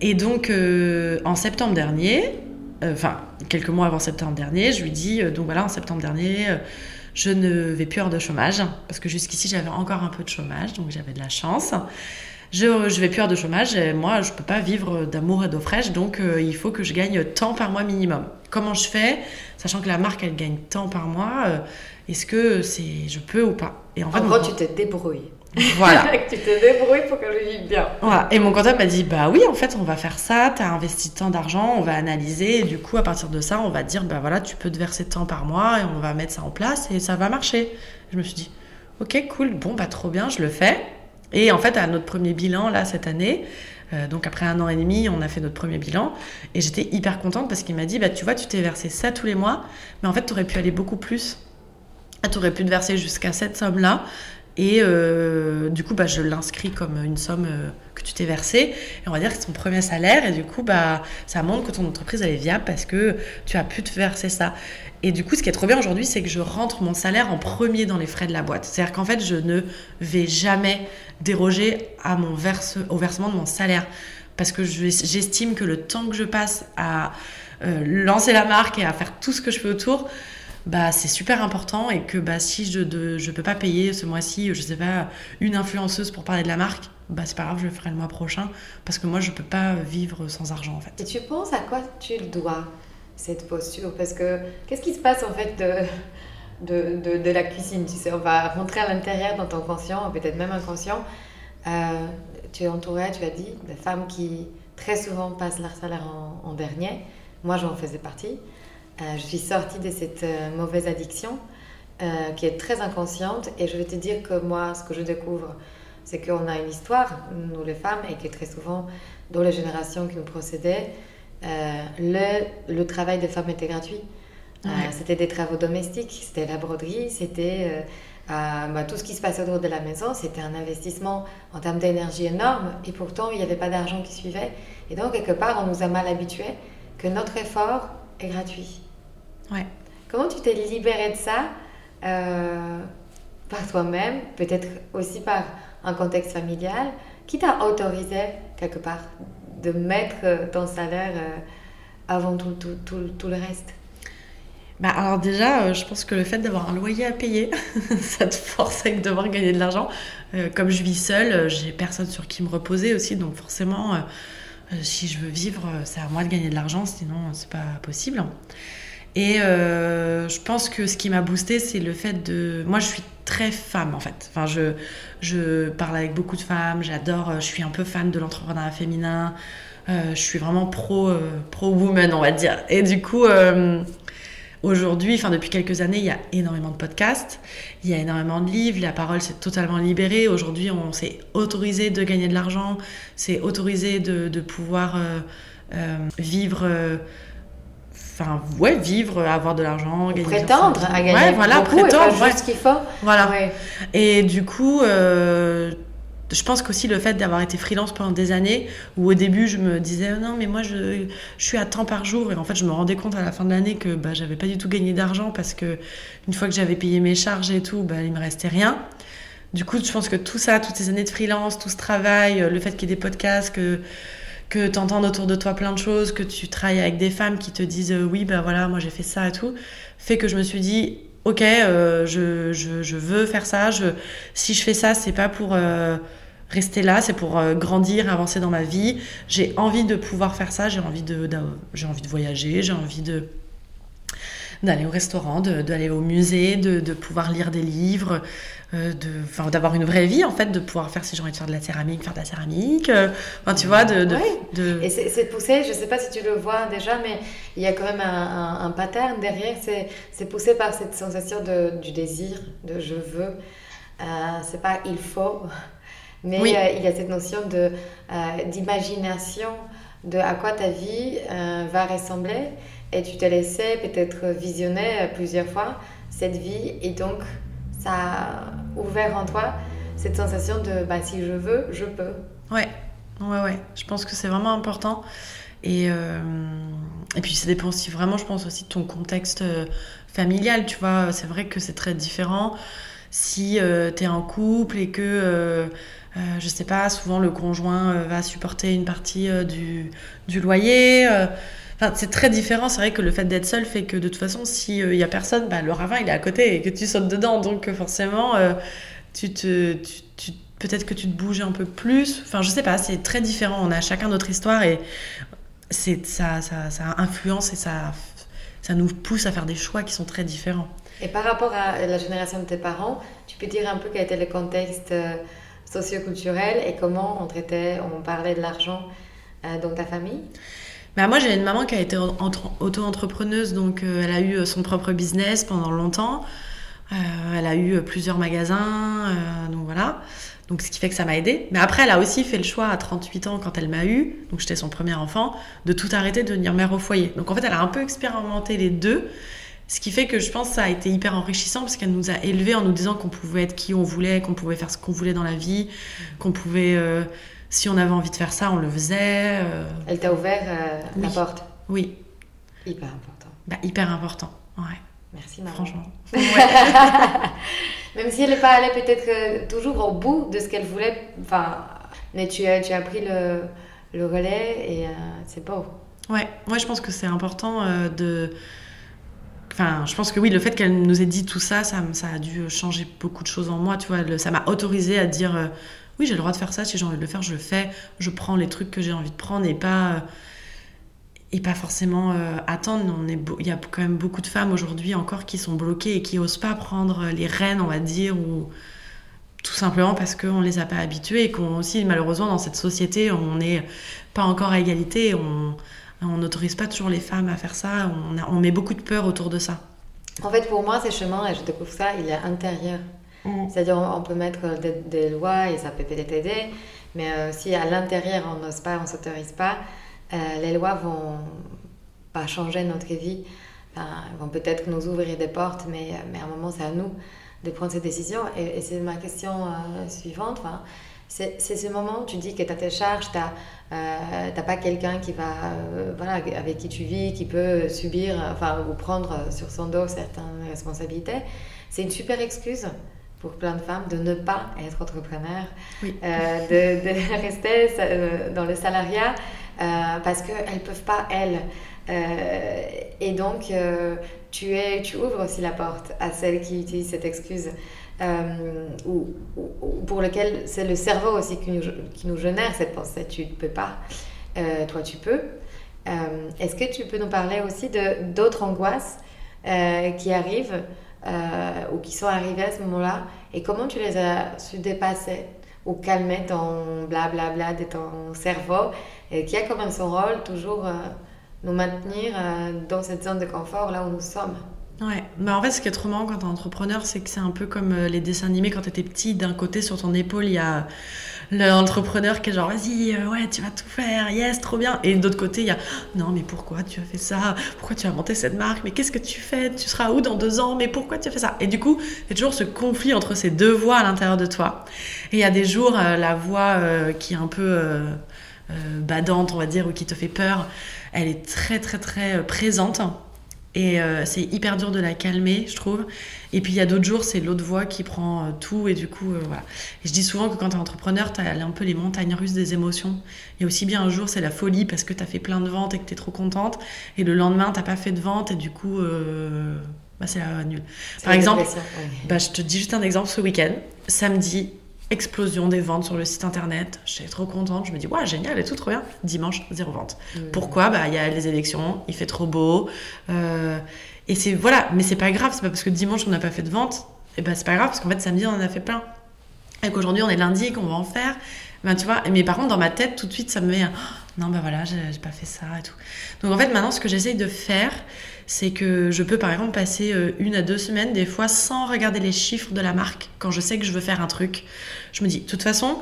Et donc, euh, en septembre dernier, enfin quelques mois avant septembre dernier, je lui dis donc voilà en septembre dernier je ne vais plus avoir de chômage parce que jusqu'ici j'avais encore un peu de chômage donc j'avais de la chance je, je vais plus avoir de chômage et moi je peux pas vivre d'amour et d'eau fraîche donc euh, il faut que je gagne tant par mois minimum. Comment je fais Sachant que la marque elle gagne tant par mois, euh, est-ce que c'est je peux ou pas? Et en, fait, gros, tu te débrouilles. Voilà. tu te débrouilles pour que je vive bien. Voilà. Et mon comptable m'a dit bah oui, en fait, on va faire ça, tu as investi tant d'argent, on va analyser et du coup à partir de ça, on va dire bah voilà, tu peux te verser tant par mois et on va mettre ça en place et ça va marcher. Je me suis dit OK, cool. Bon bah trop bien, je le fais. Et en fait, à notre premier bilan, là, cette année, euh, donc après un an et demi, on a fait notre premier bilan. Et j'étais hyper contente parce qu'il m'a dit, bah, tu vois, tu t'es versé ça tous les mois, mais en fait, tu aurais pu aller beaucoup plus. Tu aurais pu te verser jusqu'à cette somme-là. Et euh, du coup, bah, je l'inscris comme une somme euh, que tu t'es versée. Et on va dire que c'est ton premier salaire. Et du coup, bah, ça montre que ton entreprise est viable parce que tu as pu te verser ça. Et du coup, ce qui est trop bien aujourd'hui, c'est que je rentre mon salaire en premier dans les frais de la boîte. C'est-à-dire qu'en fait, je ne vais jamais déroger au versement de mon salaire. Parce que j'estime que le temps que je passe à euh, lancer la marque et à faire tout ce que je fais autour, bah, c'est super important et que bah, si je ne peux pas payer ce mois-ci, je sais pas, une influenceuse pour parler de la marque, bah, c'est pas grave, je le ferai le mois prochain parce que moi, je peux pas vivre sans argent en fait. Et tu penses à quoi tu le dois cette posture? Parce que qu'est-ce qui se passe en fait de, de, de, la cuisine? Tu sais, on va rentrer à l'intérieur dans ton conscient, peut-être même inconscient. Euh, tu es entouré, tu as dit, de femmes qui très souvent passent leur salaire en, dernier. Moi, j'en faisais partie. Euh, je suis sortie de cette euh, mauvaise addiction qui est très inconsciente. Et je vais te dire que moi, ce que je découvre, c'est qu'on a une histoire, nous les femmes, et que très souvent, dans les générations qui nous procédaient, euh, le, le, travail des femmes était gratuit. Euh, c'était des travaux domestiques, c'était la broderie, c'était euh, bah, tout ce qui se passait autour de la maison. C'était un investissement en termes d'énergie énorme et pourtant il n'y avait pas d'argent qui suivait. Et donc, quelque part, on nous a mal habitués que notre effort est gratuit. Ouais. Comment tu t'es libérée de ça par toi-même, peut-être aussi par un contexte familial Qui t'a autorisé quelque part de mettre euh, ton salaire euh, avant tout, tout, tout, tout le reste? Bah alors déjà, euh, je pense que le fait d'avoir un loyer à payer, ça te force à devoir gagner de l'argent. comme je vis seule, j'ai personne sur qui me reposer aussi, donc forcément, si je veux vivre, c'est à moi de gagner de l'argent, sinon c'est pas possible. Et je pense que ce qui m'a boosté, c'est le fait de. Moi, je suis très femme en fait. Enfin, je, je parle avec beaucoup de femmes, j'adore, je suis un peu fan de l'entrepreneuriat féminin. Euh, je suis vraiment pro, euh, pro woman, on va dire. Et du coup, euh, aujourd'hui, enfin depuis quelques années, il y a énormément de podcasts, il y a énormément de livres, la parole s'est totalement libérée. Aujourd'hui, on s'est autorisé de gagner de l'argent, c'est autorisé de pouvoir vivre enfin ouais vivre avoir de l'argent prétendre à gagner ouais, voilà beaucoup prétendre et pas ce qu'il faut. Voilà. Et du coup euh, je pense qu'aussi le fait d'avoir été freelance pendant des années, où au début je me disais oh non mais moi je, je, suis à temps par jour et en fait je me rendais compte à la fin de l'année que bah, j'avais pas du tout gagné d'argent parce que une fois que j'avais payé mes charges et tout, bah, il me restait rien. Du coup je pense que tout ça, toutes ces années de freelance, tout ce travail, le fait qu'il y ait des podcasts, que que tu entends autour de toi plein de choses, que tu travailles avec des femmes qui te disent euh, oui, ben voilà, moi j'ai fait ça et tout, fait que je me suis dit ok, euh, je, veux faire ça, je, si je fais ça, c'est pas pour euh, rester là, c'est pour grandir, avancer dans ma vie. J'ai envie de pouvoir faire ça, j'ai envie de, j'ai envie de voyager, j'ai envie de d'aller au restaurant, d'aller au musée, de, de, pouvoir lire des livres, euh, d'avoir une vraie vie en fait, de pouvoir faire si j'ai envie de faire de la céramique, faire de la céramique, euh, enfin tu vois, de... de, Et c'est poussé, je sais pas si tu le vois déjà, mais il y a quand même un, un, pattern derrière, c'est poussé par cette sensation de, du désir, de je veux, euh, c'est pas il faut, mais euh, il y a cette notion de d'imagination de à quoi ta vie va ressembler et tu t'es laissé peut-être visionner plusieurs fois cette vie et donc ça a ouvert en toi cette sensation de bah, si je veux, je peux. Ouais, ouais, ouais. Je pense que c'est vraiment important. Et, euh, et puis ça dépend aussi vraiment, je pense aussi de ton contexte euh, familial, tu vois. C'est vrai que c'est très différent. Si euh, tu es en couple et que, je sais pas, souvent le conjoint va supporter une partie du, du loyer C'est très différent. C'est vrai que le fait d'être seul fait que de toute façon, s'il n'y a personne, bah, le ravin il est à côté et que tu sautes dedans. Donc forcément, tu te, tu, peut-être que tu te bouges un peu plus. Enfin, je sais pas, c'est très différent. On a chacun notre histoire et c'est ça, ça, ça influence et ça, ça nous pousse à faire des choix qui sont très différents. Et par rapport à la génération de tes parents, tu peux dire un peu quel était le contexte euh, socioculturel et comment on traitait, on parlait de l'argent euh, dans ta famille? Bah moi, j'ai une maman qui a été auto-entrepreneuse, donc euh, elle a eu son propre business pendant longtemps. elle a eu plusieurs magasins, donc voilà. Donc, ce qui fait que ça m'a aidée. Mais après, elle a aussi fait le choix à 38 ans, quand elle m'a eu, donc j'étais son premier enfant, de tout arrêter, de devenir mère au foyer. Donc, en fait, elle a un peu expérimenté les deux. Ce qui fait que je pense que ça a été hyper enrichissant parce qu'elle nous a élevés en nous disant qu'on pouvait être qui on voulait, qu'on pouvait faire ce qu'on voulait dans la vie, qu'on pouvait, euh, si on avait envie de faire ça, on le faisait. Euh. Elle t'a ouvert euh, la porte? Oui. Hyper important. Bah, hyper important, ouais. Merci, maman. Franchement. Même si elle n'est pas allée peut-être toujours au bout de ce qu'elle voulait, enfin, mais tu as, tu as pris le, le relais et c'est beau. Ouais, moi je pense que c'est important de Enfin, je pense que oui, le fait qu'elle nous ait dit tout ça, ça, ça, a dû changer beaucoup de choses en moi. Tu vois, ça m'a autorisé à dire euh, oui, j'ai le droit de faire ça. Si j'ai envie de le faire, je le fais. Je prends les trucs que j'ai envie de prendre et pas euh, et pas forcément euh, attendre. On est il y a quand même beaucoup de femmes aujourd'hui encore qui sont bloquées et qui osent pas prendre les rênes, on va dire, ou tout simplement parce qu'on les a pas habituées et qu'on aussi malheureusement dans cette société, on n'est pas encore à égalité. On on n'autorise pas toujours les femmes à faire ça. On, met beaucoup de peur autour de ça. En fait, pour moi, ces chemins, et je découvre ça, il est intérieur. Mm. C'est-à-dire, on peut mettre des, lois et ça peut peut-être aider, mais euh, si à l'intérieur, on n'ose pas, on s'autorise pas, euh, les lois vont pas changer notre vie. Enfin, vont peut-être nous ouvrir des portes, mais, mais à un moment, c'est à nous de prendre ces décisions. Et, c'est ma question euh, suivante. Enfin, c'est ce moment où tu dis que tu as tes charges, tu n'as euh, pas quelqu'un qui va, euh, voilà, avec qui tu vis, qui peut subir, enfin, ou prendre sur son dos certaines responsabilités. C'est une super excuse pour plein de femmes de ne pas être entrepreneur, euh, de, de, rester dans le salariat parce qu'elles ne peuvent pas, elles. et donc, tu, es, tu ouvres aussi la porte à celles qui utilisent cette excuse. Euh, ou, pour lequel c'est le cerveau aussi qui nous, qui nous, génère cette pensée. Tu ne peux pas, euh, toi tu peux. Euh, est-ce que tu peux nous parler aussi d'autres angoisses qui arrivent ou qui sont arrivées à ce moment-là et comment tu les as su dépasser ou calmer ton blablabla de ton cerveau et qui a quand même son rôle toujours nous maintenir dans cette zone de confort là où nous sommes Ouais, bah en fait, ce qui est trop marrant quand t'es entrepreneur, c'est que c'est un peu comme euh, les dessins animés quand t'étais petit. D'un côté, sur ton épaule, il y a l'entrepreneur qui est genre, vas-y, euh, ouais, tu vas tout faire, yes, trop bien. Et de l'autre côté, il y a, non, mais pourquoi tu as fait ça? Pourquoi tu as monté cette marque? Mais qu'est-ce que tu fais? Tu seras où dans deux ans? Mais pourquoi tu as fait ça? Et du coup, il y a toujours ce conflit entre ces deux voix à l'intérieur de toi. Et il y a des jours, euh, la voix qui est un peu badante, on va dire, ou qui te fait peur, elle est très, très, très présente. Et euh, c'est hyper dur de la calmer, je trouve. Et puis il y a d'autres jours, c'est l'autre voix qui prend euh, tout. Et du coup, euh, voilà. Et je dis souvent que quand tu es entrepreneur, tu as un peu les montagnes russes des émotions. Et aussi bien un jour, c'est la folie parce que tu as fait plein de ventes et que tu es trop contente. Et le lendemain, tu pas fait de vente et du coup, bah, c'est la nul. Par exemple, bah, je te dis juste un exemple ce week-end. Samedi, explosion des ventes sur le site internet. J'étais trop contente. Je me dis, ouais, génial et tout, trop bien. Dimanche, zéro vente. Mmh. Pourquoi? Bah, il y a les élections, il fait trop beau. Euh, et c'est, voilà, mais c'est pas grave. C'est pas parce que dimanche, on n'a pas fait de vente. Et bah, c'est pas grave, parce qu'en fait, samedi, on en a fait plein. Et qu'aujourd'hui, on est lundi qu'on va en faire. Ben, tu vois, mais par contre, dans ma tête, tout de suite, ça me met un, non, bah voilà, j'ai pas fait ça et tout. Donc, en fait, maintenant, ce que j'essaye de faire, c'est que je peux par exemple passer euh, une à deux semaines des fois sans regarder les chiffres de la marque quand je sais que je veux faire un truc. Je me dis, de toute façon,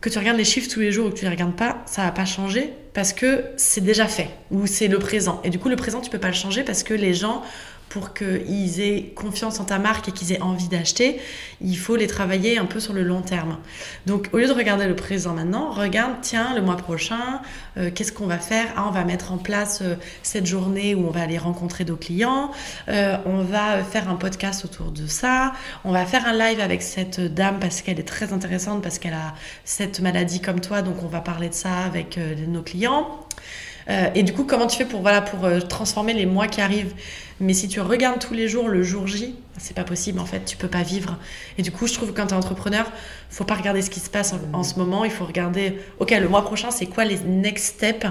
que tu regardes les chiffres tous les jours ou que tu les regardes pas, ça va pas changer parce que c'est déjà fait ou c'est le présent. Et du coup, le présent, tu peux pas le changer parce que les gens pour qu'ils aient confiance en ta marque et qu'ils aient envie d'acheter, il faut les travailler un peu sur le long terme. Donc au lieu de regarder le présent maintenant, regarde, tiens, le mois prochain, euh, qu'est-ce qu'on va faire? Ah, on va mettre en place euh, cette journée où on va aller rencontrer nos clients, euh, on va faire un podcast autour de ça, on va faire un live avec cette dame parce qu'elle est très intéressante, parce qu'elle a cette maladie comme toi, donc on va parler de ça avec nos clients. Euh, et du coup, comment tu fais pour, voilà, pour euh, transformer les mois qui arrivent? Mais si tu regardes tous les jours le jour J, c'est pas possible en fait, tu peux pas vivre. Et du coup, je trouve que quand tu es entrepreneur, faut pas regarder ce qui se passe en, ce moment, il faut regarder, ok, le mois prochain, c'est quoi les next steps?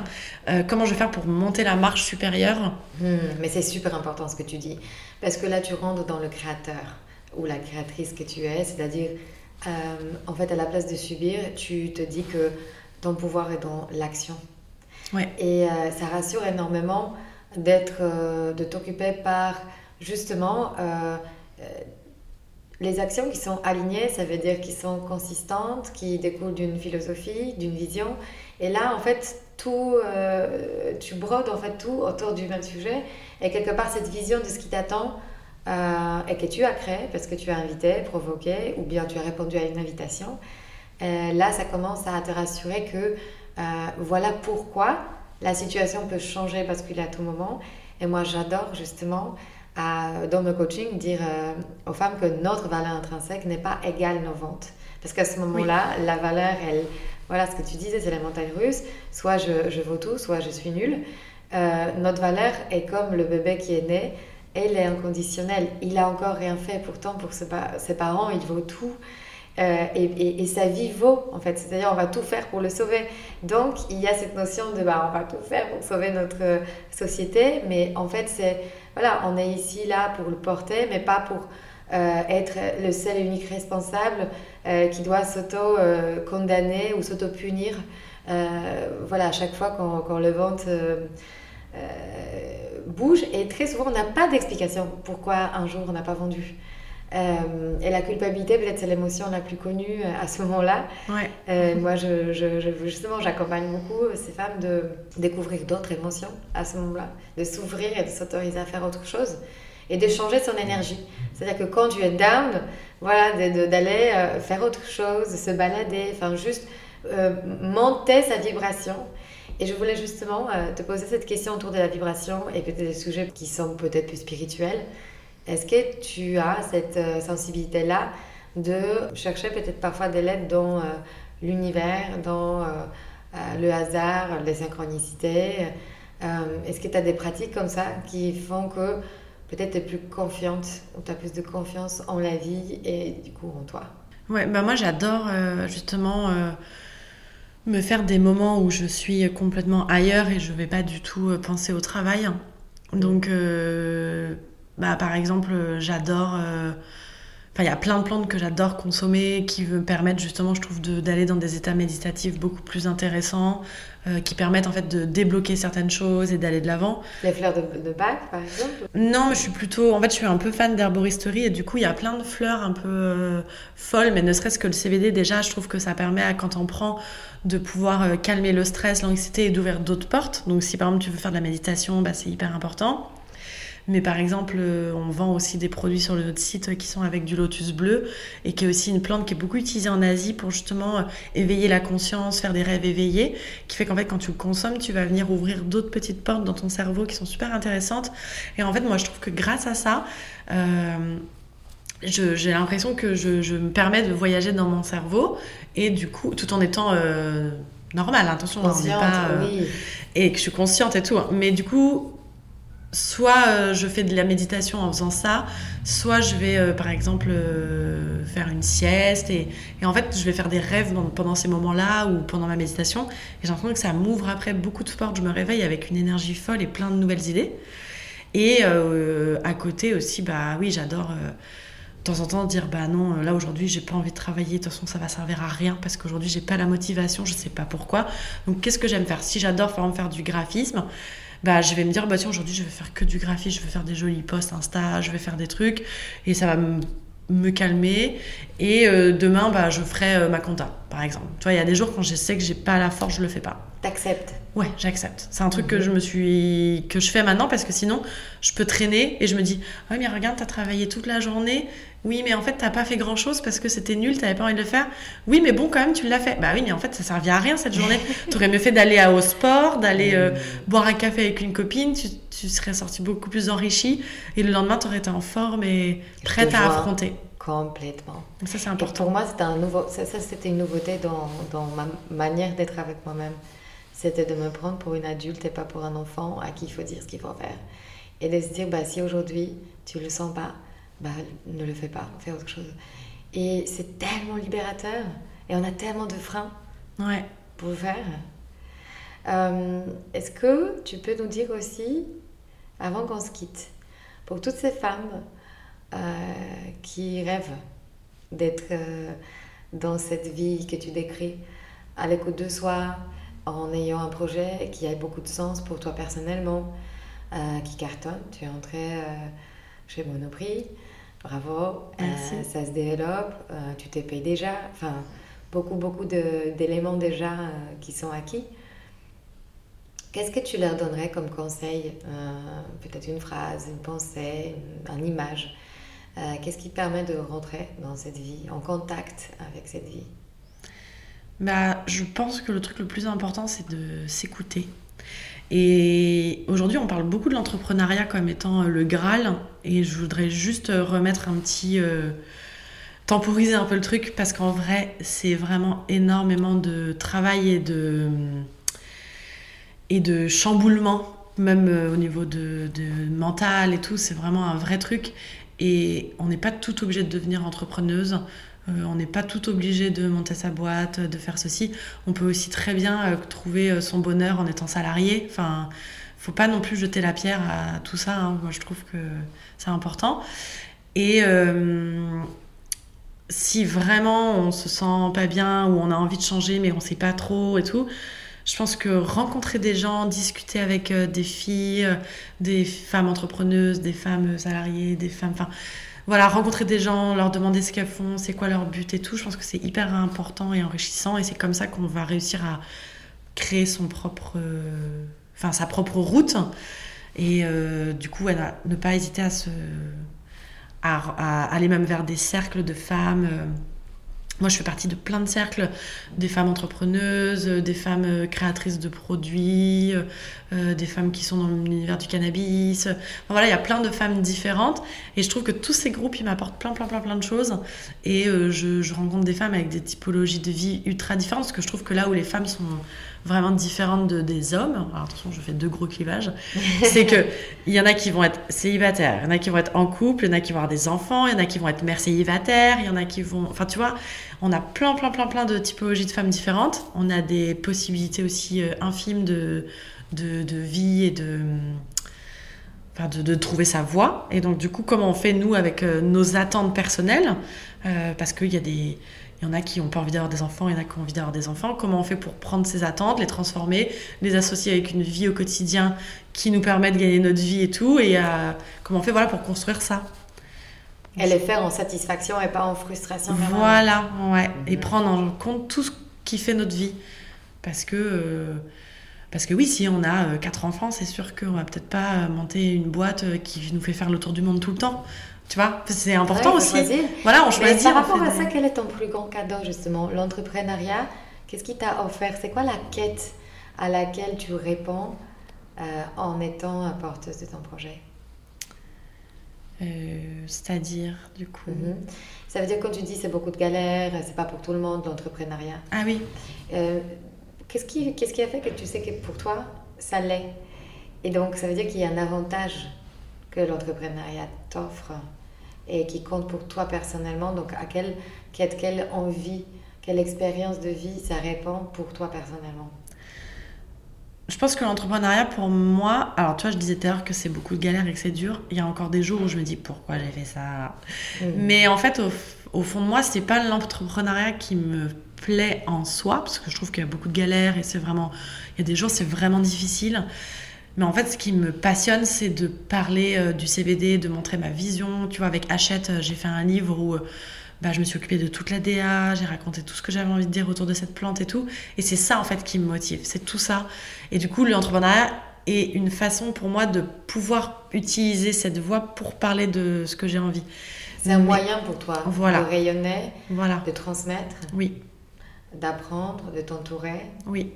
Euh, Comment je vais faire pour monter la marche supérieure? Hmm, Mais c'est super important ce que tu dis, parce que là, tu rentres dans le créateur ou la créatrice que tu es, c'est-à-dire, en fait, à la place de subir, tu te dis que ton pouvoir est dans l'action. Et euh, ça rassure énormément d'être, euh, de t'occuper par justement euh, les actions qui sont alignées, ça veut dire qui sont consistantes, qui découlent d'une philosophie, d'une vision. Et là, en fait, tout, tu brodes en fait tout autour du même sujet. Et quelque part, cette vision de ce qui t'attend et que tu as créé parce que tu as invité, provoqué, ou bien tu as répondu à une invitation, là, ça commence à te rassurer que euh, voilà pourquoi la situation peut changer, basculer à tout moment. Et moi, j'adore justement dans mon coaching dire euh, aux femmes que notre valeur intrinsèque n'est pas égale nos ventes. Parce qu'à ce moment-là, la valeur, elle, voilà ce que tu disais, c'est la montagne russe. Soit je, je vaux tout, soit je suis nulle. Euh, notre valeur est comme le bébé qui est né, elle est inconditionnelle. Il a encore rien fait, pourtant pour ses parents, il vaut tout. Euh, et, sa vie vaut, en fait. C'est-à-dire, on va tout faire pour le sauver. Donc, il y a cette notion de, bah, on va tout faire pour sauver notre euh, société, mais en fait, c'est, voilà, on est ici, là, pour le porter, mais pas pour euh, être le seul et unique responsable qui doit s'auto-condamner ou s'auto-punir. voilà, à chaque fois qu'on le vente bouge, et très souvent, on n'a pas d'explication pourquoi un jour on n'a pas vendu. Euh, et la culpabilité, peut-être, c'est l'émotion la plus connue euh, à ce moment-là. Euh, moi, je, justement, j'accompagne beaucoup ces femmes de découvrir d'autres émotions à ce moment-là, de s'ouvrir et de s'autoriser à faire autre chose et de changer son énergie. C'est-à-dire que quand tu es down, voilà, d'aller faire autre chose, se balader, enfin, juste monter sa vibration. Et je voulais justement te poser cette question autour de la vibration et peut-être des sujets qui sont peut-être plus spirituels. Est-ce que tu as cette euh, sensibilité-là de chercher peut-être parfois des lettres dans euh, l'univers, dans euh, le hasard, les synchronicités? Est-ce que tu as des pratiques comme ça qui font que peut-être tu es plus confiante ou tu as plus de confiance en la vie et du coup en toi? Ouais, bah moi j'adore justement me faire des moments où je suis complètement ailleurs et je ne vais pas du tout penser au travail. Donc, bah, par exemple, euh, j'adore. Euh, enfin, il y a plein de plantes que j'adore consommer qui me permettent justement, je trouve, d'aller dans des états méditatifs beaucoup plus intéressants, euh, qui permettent en fait de débloquer certaines choses et d'aller de l'avant. Les fleurs de, de Bach, par exemple? Non, mais je suis plutôt. En fait, je suis un peu fan d'herboristerie et du coup, il y a plein de fleurs un peu folles, mais ne serait-ce que le CBD, déjà, je trouve que ça permet, à, quand on prend, de pouvoir calmer le stress, l'anxiété et d'ouvrir d'autres portes. Donc, si par exemple tu veux faire de la méditation, bah, c'est hyper important. Mais par exemple, euh, on vend aussi des produits sur notre site qui sont avec du lotus bleu et qui est aussi une plante qui est beaucoup utilisée en Asie pour justement euh, éveiller la conscience, faire des rêves éveillés, qui fait qu'en fait quand tu le consommes, tu vas venir ouvrir d'autres petites portes dans ton cerveau qui sont super intéressantes. Et en fait, moi je trouve que grâce à ça, euh, j'ai l'impression que je, me permets de voyager dans mon cerveau et du coup, tout en étant normal, attention, on pas, oui. et que je suis consciente et tout. Hein. Mais du coup, soit euh, je fais de la méditation en faisant ça, soit je vais euh, par exemple euh, faire une sieste et, en fait je vais faire des rêves pendant ces moments-là ou pendant ma méditation et j'ai l'impression que ça m'ouvre après beaucoup de portes, je me réveille avec une énergie folle et plein de nouvelles idées. Et à côté aussi, bah oui, j'adore de temps en temps dire bah non, là aujourd'hui j'ai pas envie de travailler, de toute façon ça va servir à rien parce qu'aujourd'hui j'ai pas la motivation, je sais pas pourquoi. Donc qu'est-ce que j'aime faire? Si j'adore faire du graphisme, bah, je vais me dire, bah, tiens, aujourd'hui, je vais faire que du graphisme, je vais faire des jolis posts Insta, je vais faire des trucs, et ça va me, calmer. Et euh, demain, bah, je ferai euh, ma compta, par exemple. Tu vois, il y a des jours quand je sais que j'ai pas la force, je le fais pas. T'acceptes Ouais, j'accepte. C'est un truc que mhm. je me suis que je fais maintenant parce que sinon je peux traîner et je me dis "Ouais, mais regarde, t'as travaillé toute la journée. Oui, mais en fait, t'as pas fait grand-chose parce que c'était nul, t'avais pas envie de le faire. Oui, mais bon, quand même, tu l'as fait. Bah oui, mais en fait, ça servait à rien cette journée. T'aurais mieux fait d'aller au sport, d'aller euh, mhm. boire un café avec une copine, tu, tu serais sorti beaucoup plus enrichi et le lendemain, t'aurais été en forme et prête à affronter. Complètement. ça, c'est important. pour moi, c'était un nouveau ça, ça c'était une nouveauté dans, dans ma manière d'être avec moi-même c'était de me prendre pour une adulte et pas pour un enfant à qui il faut dire ce qu'il faut faire. Et de se dire, bah, si aujourd'hui tu le sens pas, bah, ne le fais pas, fais autre chose. Et c'est tellement libérateur. Et on a tellement de freins ouais. pour le faire. Euh, est-ce que tu peux nous dire aussi, avant qu'on se quitte, pour toutes ces femmes euh, qui rêvent d'être euh, dans cette vie que tu décris, à l'écoute de soi, en ayant un projet qui a beaucoup de sens pour toi personnellement, qui cartonne, tu es entrée chez Monoprix, bravo, ça se développe, tu t'es payé déjà, enfin beaucoup beaucoup d'éléments déjà qui sont acquis. Qu'est-ce que tu leur donnerais comme conseil euh, Peut-être une phrase, une pensée, une, image euh, Qu'est-ce qui permet de rentrer dans cette vie, en contact avec cette vie? Bah, Je pense que le truc le plus important, c'est de s'écouter. Et aujourd'hui, on parle beaucoup de l'entrepreneuriat comme étant euh, le Graal. Et je voudrais juste remettre un petit... temporiser un peu le truc parce qu'en vrai, c'est vraiment énormément de travail et de et de chamboulement, même euh, au niveau de, mental et tout. C'est vraiment un vrai truc. Et on n'est pas tout obligé de devenir entrepreneuse. Euh, on n'est pas tout obligé de monter sa boîte, de faire ceci. On peut aussi très bien euh, trouver son bonheur en étant salarié. Enfin, faut pas non plus jeter la pierre à tout ça. Hein. Moi, je trouve que c'est important. Et si vraiment on se sent pas bien ou on a envie de changer mais on sait pas trop et tout, je pense que rencontrer des gens, discuter avec euh, des filles, euh, des femmes entrepreneuses, des femmes salariées, des femmes. Enfin, voilà, rencontrer des gens, leur demander ce qu'elles font, c'est quoi leur but et tout, je pense que c'est hyper important et enrichissant et c'est comme ça qu'on va réussir à créer son propre. Euh, enfin, sa propre route. Et du coup, ne pas hésiter à se. à, aller même vers des cercles de femmes moi, je fais partie de plein de cercles, des femmes entrepreneuses, des femmes euh, créatrices de produits, euh, des femmes qui sont dans l'univers du cannabis. voilà, il y a plein de femmes différentes. Et je trouve que tous ces groupes, ils m'apportent plein, plein, plein, plein de choses. Et euh, je, rencontre des femmes avec des typologies de vie ultra différentes, parce que je trouve que là où les femmes sont vraiment différentes de, des hommes, alors attention, je fais deux gros clivages, c'est que il y en a qui vont être célibataires, il y en a qui vont être en couple, il y en a qui vont avoir des enfants, il y en a qui vont être mères célibataires, il y en a qui vont... Enfin, tu vois, on a plein, plein, plein, plein de typologies de femmes différentes. On a des possibilités aussi euh, infimes de, de, vie et de... Enfin, de, trouver sa voie. Et donc, du coup, comment on fait, nous, avec euh, nos attentes personnelles? Euh, Parce qu'il y a des il y en a qui n'ont pas envie d'avoir des enfants, il y en a qui ont envie d'avoir des enfants. Comment on fait pour prendre ces attentes, les transformer, les associer avec une vie au quotidien qui nous permet de gagner notre vie et tout Et euh, comment on fait voilà, pour construire ça Et les faire en satisfaction et pas en frustration. Voilà, ouais. Et mhm. prendre en compte tout ce qui fait notre vie. Parce que, euh, parce que oui, si on a euh, quatre enfants, c'est sûr qu'on va peut-être pas monter une boîte qui nous fait faire le tour du monde tout le temps. Tu vois, c'est important aussi. Voilà, on choisit. par rapport à ça, quel est ton plus grand cadeau justement L'entrepreneuriat, qu'est-ce qui t'a offert? C'est quoi la quête à laquelle tu réponds euh, en étant porteuse de ton projet? Euh, C'est-à-dire, du coup mhm. Ça veut dire quand tu dis c'est beaucoup de galères, c'est pas pour tout le monde l'entrepreneuriat. Ah oui. Euh, qu'est-ce qui, qu'est-ce qui a fait que tu sais que pour toi ça l'est? Et donc ça veut dire qu'il y a un avantage que l'entrepreneuriat t'offre et qui compte pour toi personnellement. Donc, à quelle, quelle envie, quelle expérience de vie ça répond pour toi personnellement? Je pense que l'entrepreneuriat pour moi, alors tu vois, je disais tout à l'heure que c'est beaucoup de galères et que c'est dur. Il y a encore des jours où je me dis pourquoi j'ai fait ça? Mm. Mais en fait, au, fond de moi, c'est pas l'entrepreneuriat qui me plaît en soi, parce que je trouve qu'il y a beaucoup de galères et c'est vraiment. Il y a des jours, c'est vraiment difficile. Mais en fait, ce qui me passionne, c'est de parler euh, du CBD, de montrer ma vision. Tu vois, avec Hachette, euh, j'ai fait un livre où euh, bah, je me suis occupée de toute la DA, j'ai raconté tout ce que j'avais envie de dire autour de cette plante et tout. Et c'est ça, en fait, qui me motive. C'est tout ça. Et du coup, l'entrepreneuriat est une façon pour moi de pouvoir utiliser cette voix pour parler de ce que j'ai envie. C'est un moyen pour toi voilà. de rayonner, voilà. de transmettre, oui. d'apprendre, de t'entourer. Oui.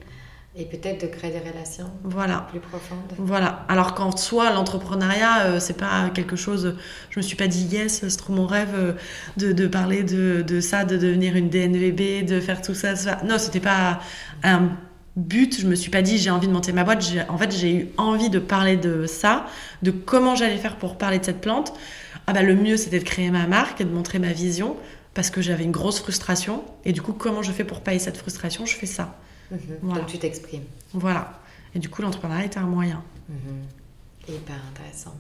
Et peut-être de créer des relations voilà. plus profondes. Voilà. Alors qu'en soi, l'entrepreneuriat, euh, c'est pas quelque chose. Je me suis pas dit yes, c'est trop mon rêve euh, de, de, parler de, de, ça, de devenir une DNVB, de faire tout ça. ça. Non, c'était pas un but. Je me suis pas dit j'ai envie de monter ma boîte. En fait, j'ai eu envie de parler de ça, de comment j'allais faire pour parler de cette plante. Ah bah, le mieux, c'était de créer ma marque et de montrer ma vision parce que j'avais une grosse frustration. Et du coup, comment je fais pour payer cette frustration? Je fais ça. Mhm. Donc tu t'exprimes. Voilà. Et du coup, l'entrepreneuriat était un moyen. Mhm. Hyper intéressant.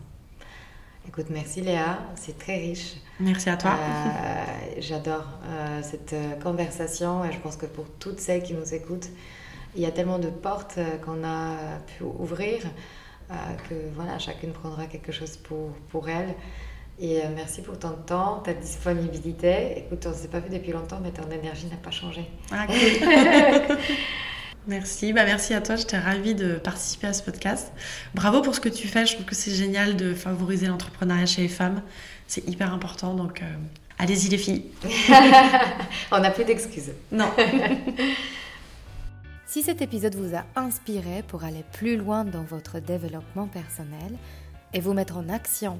Écoute, merci Léa, c'est très riche. Merci à toi. Euh, j'adore euh, cette euh, conversation et je pense que pour toutes celles qui nous écoutent, il y a tellement de portes qu'on a pu ouvrir que voilà, chacune prendra quelque chose pour, pour elle. Et merci pour ton temps, ta disponibilité. Écoute, on ne s'est pas vu depuis longtemps, mais ton énergie n'a pas changé. Ah, Merci, bah merci à toi, j'étais ravie de participer à ce podcast. Bravo pour ce que tu fais, je trouve que c'est génial de favoriser l'entrepreneuriat chez les femmes, c'est hyper important, donc euh, allez-y les filles. On n'a plus d'excuses. Non. si cet épisode vous a inspiré pour aller plus loin dans votre développement personnel et vous mettre en action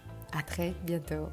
À très bientôt.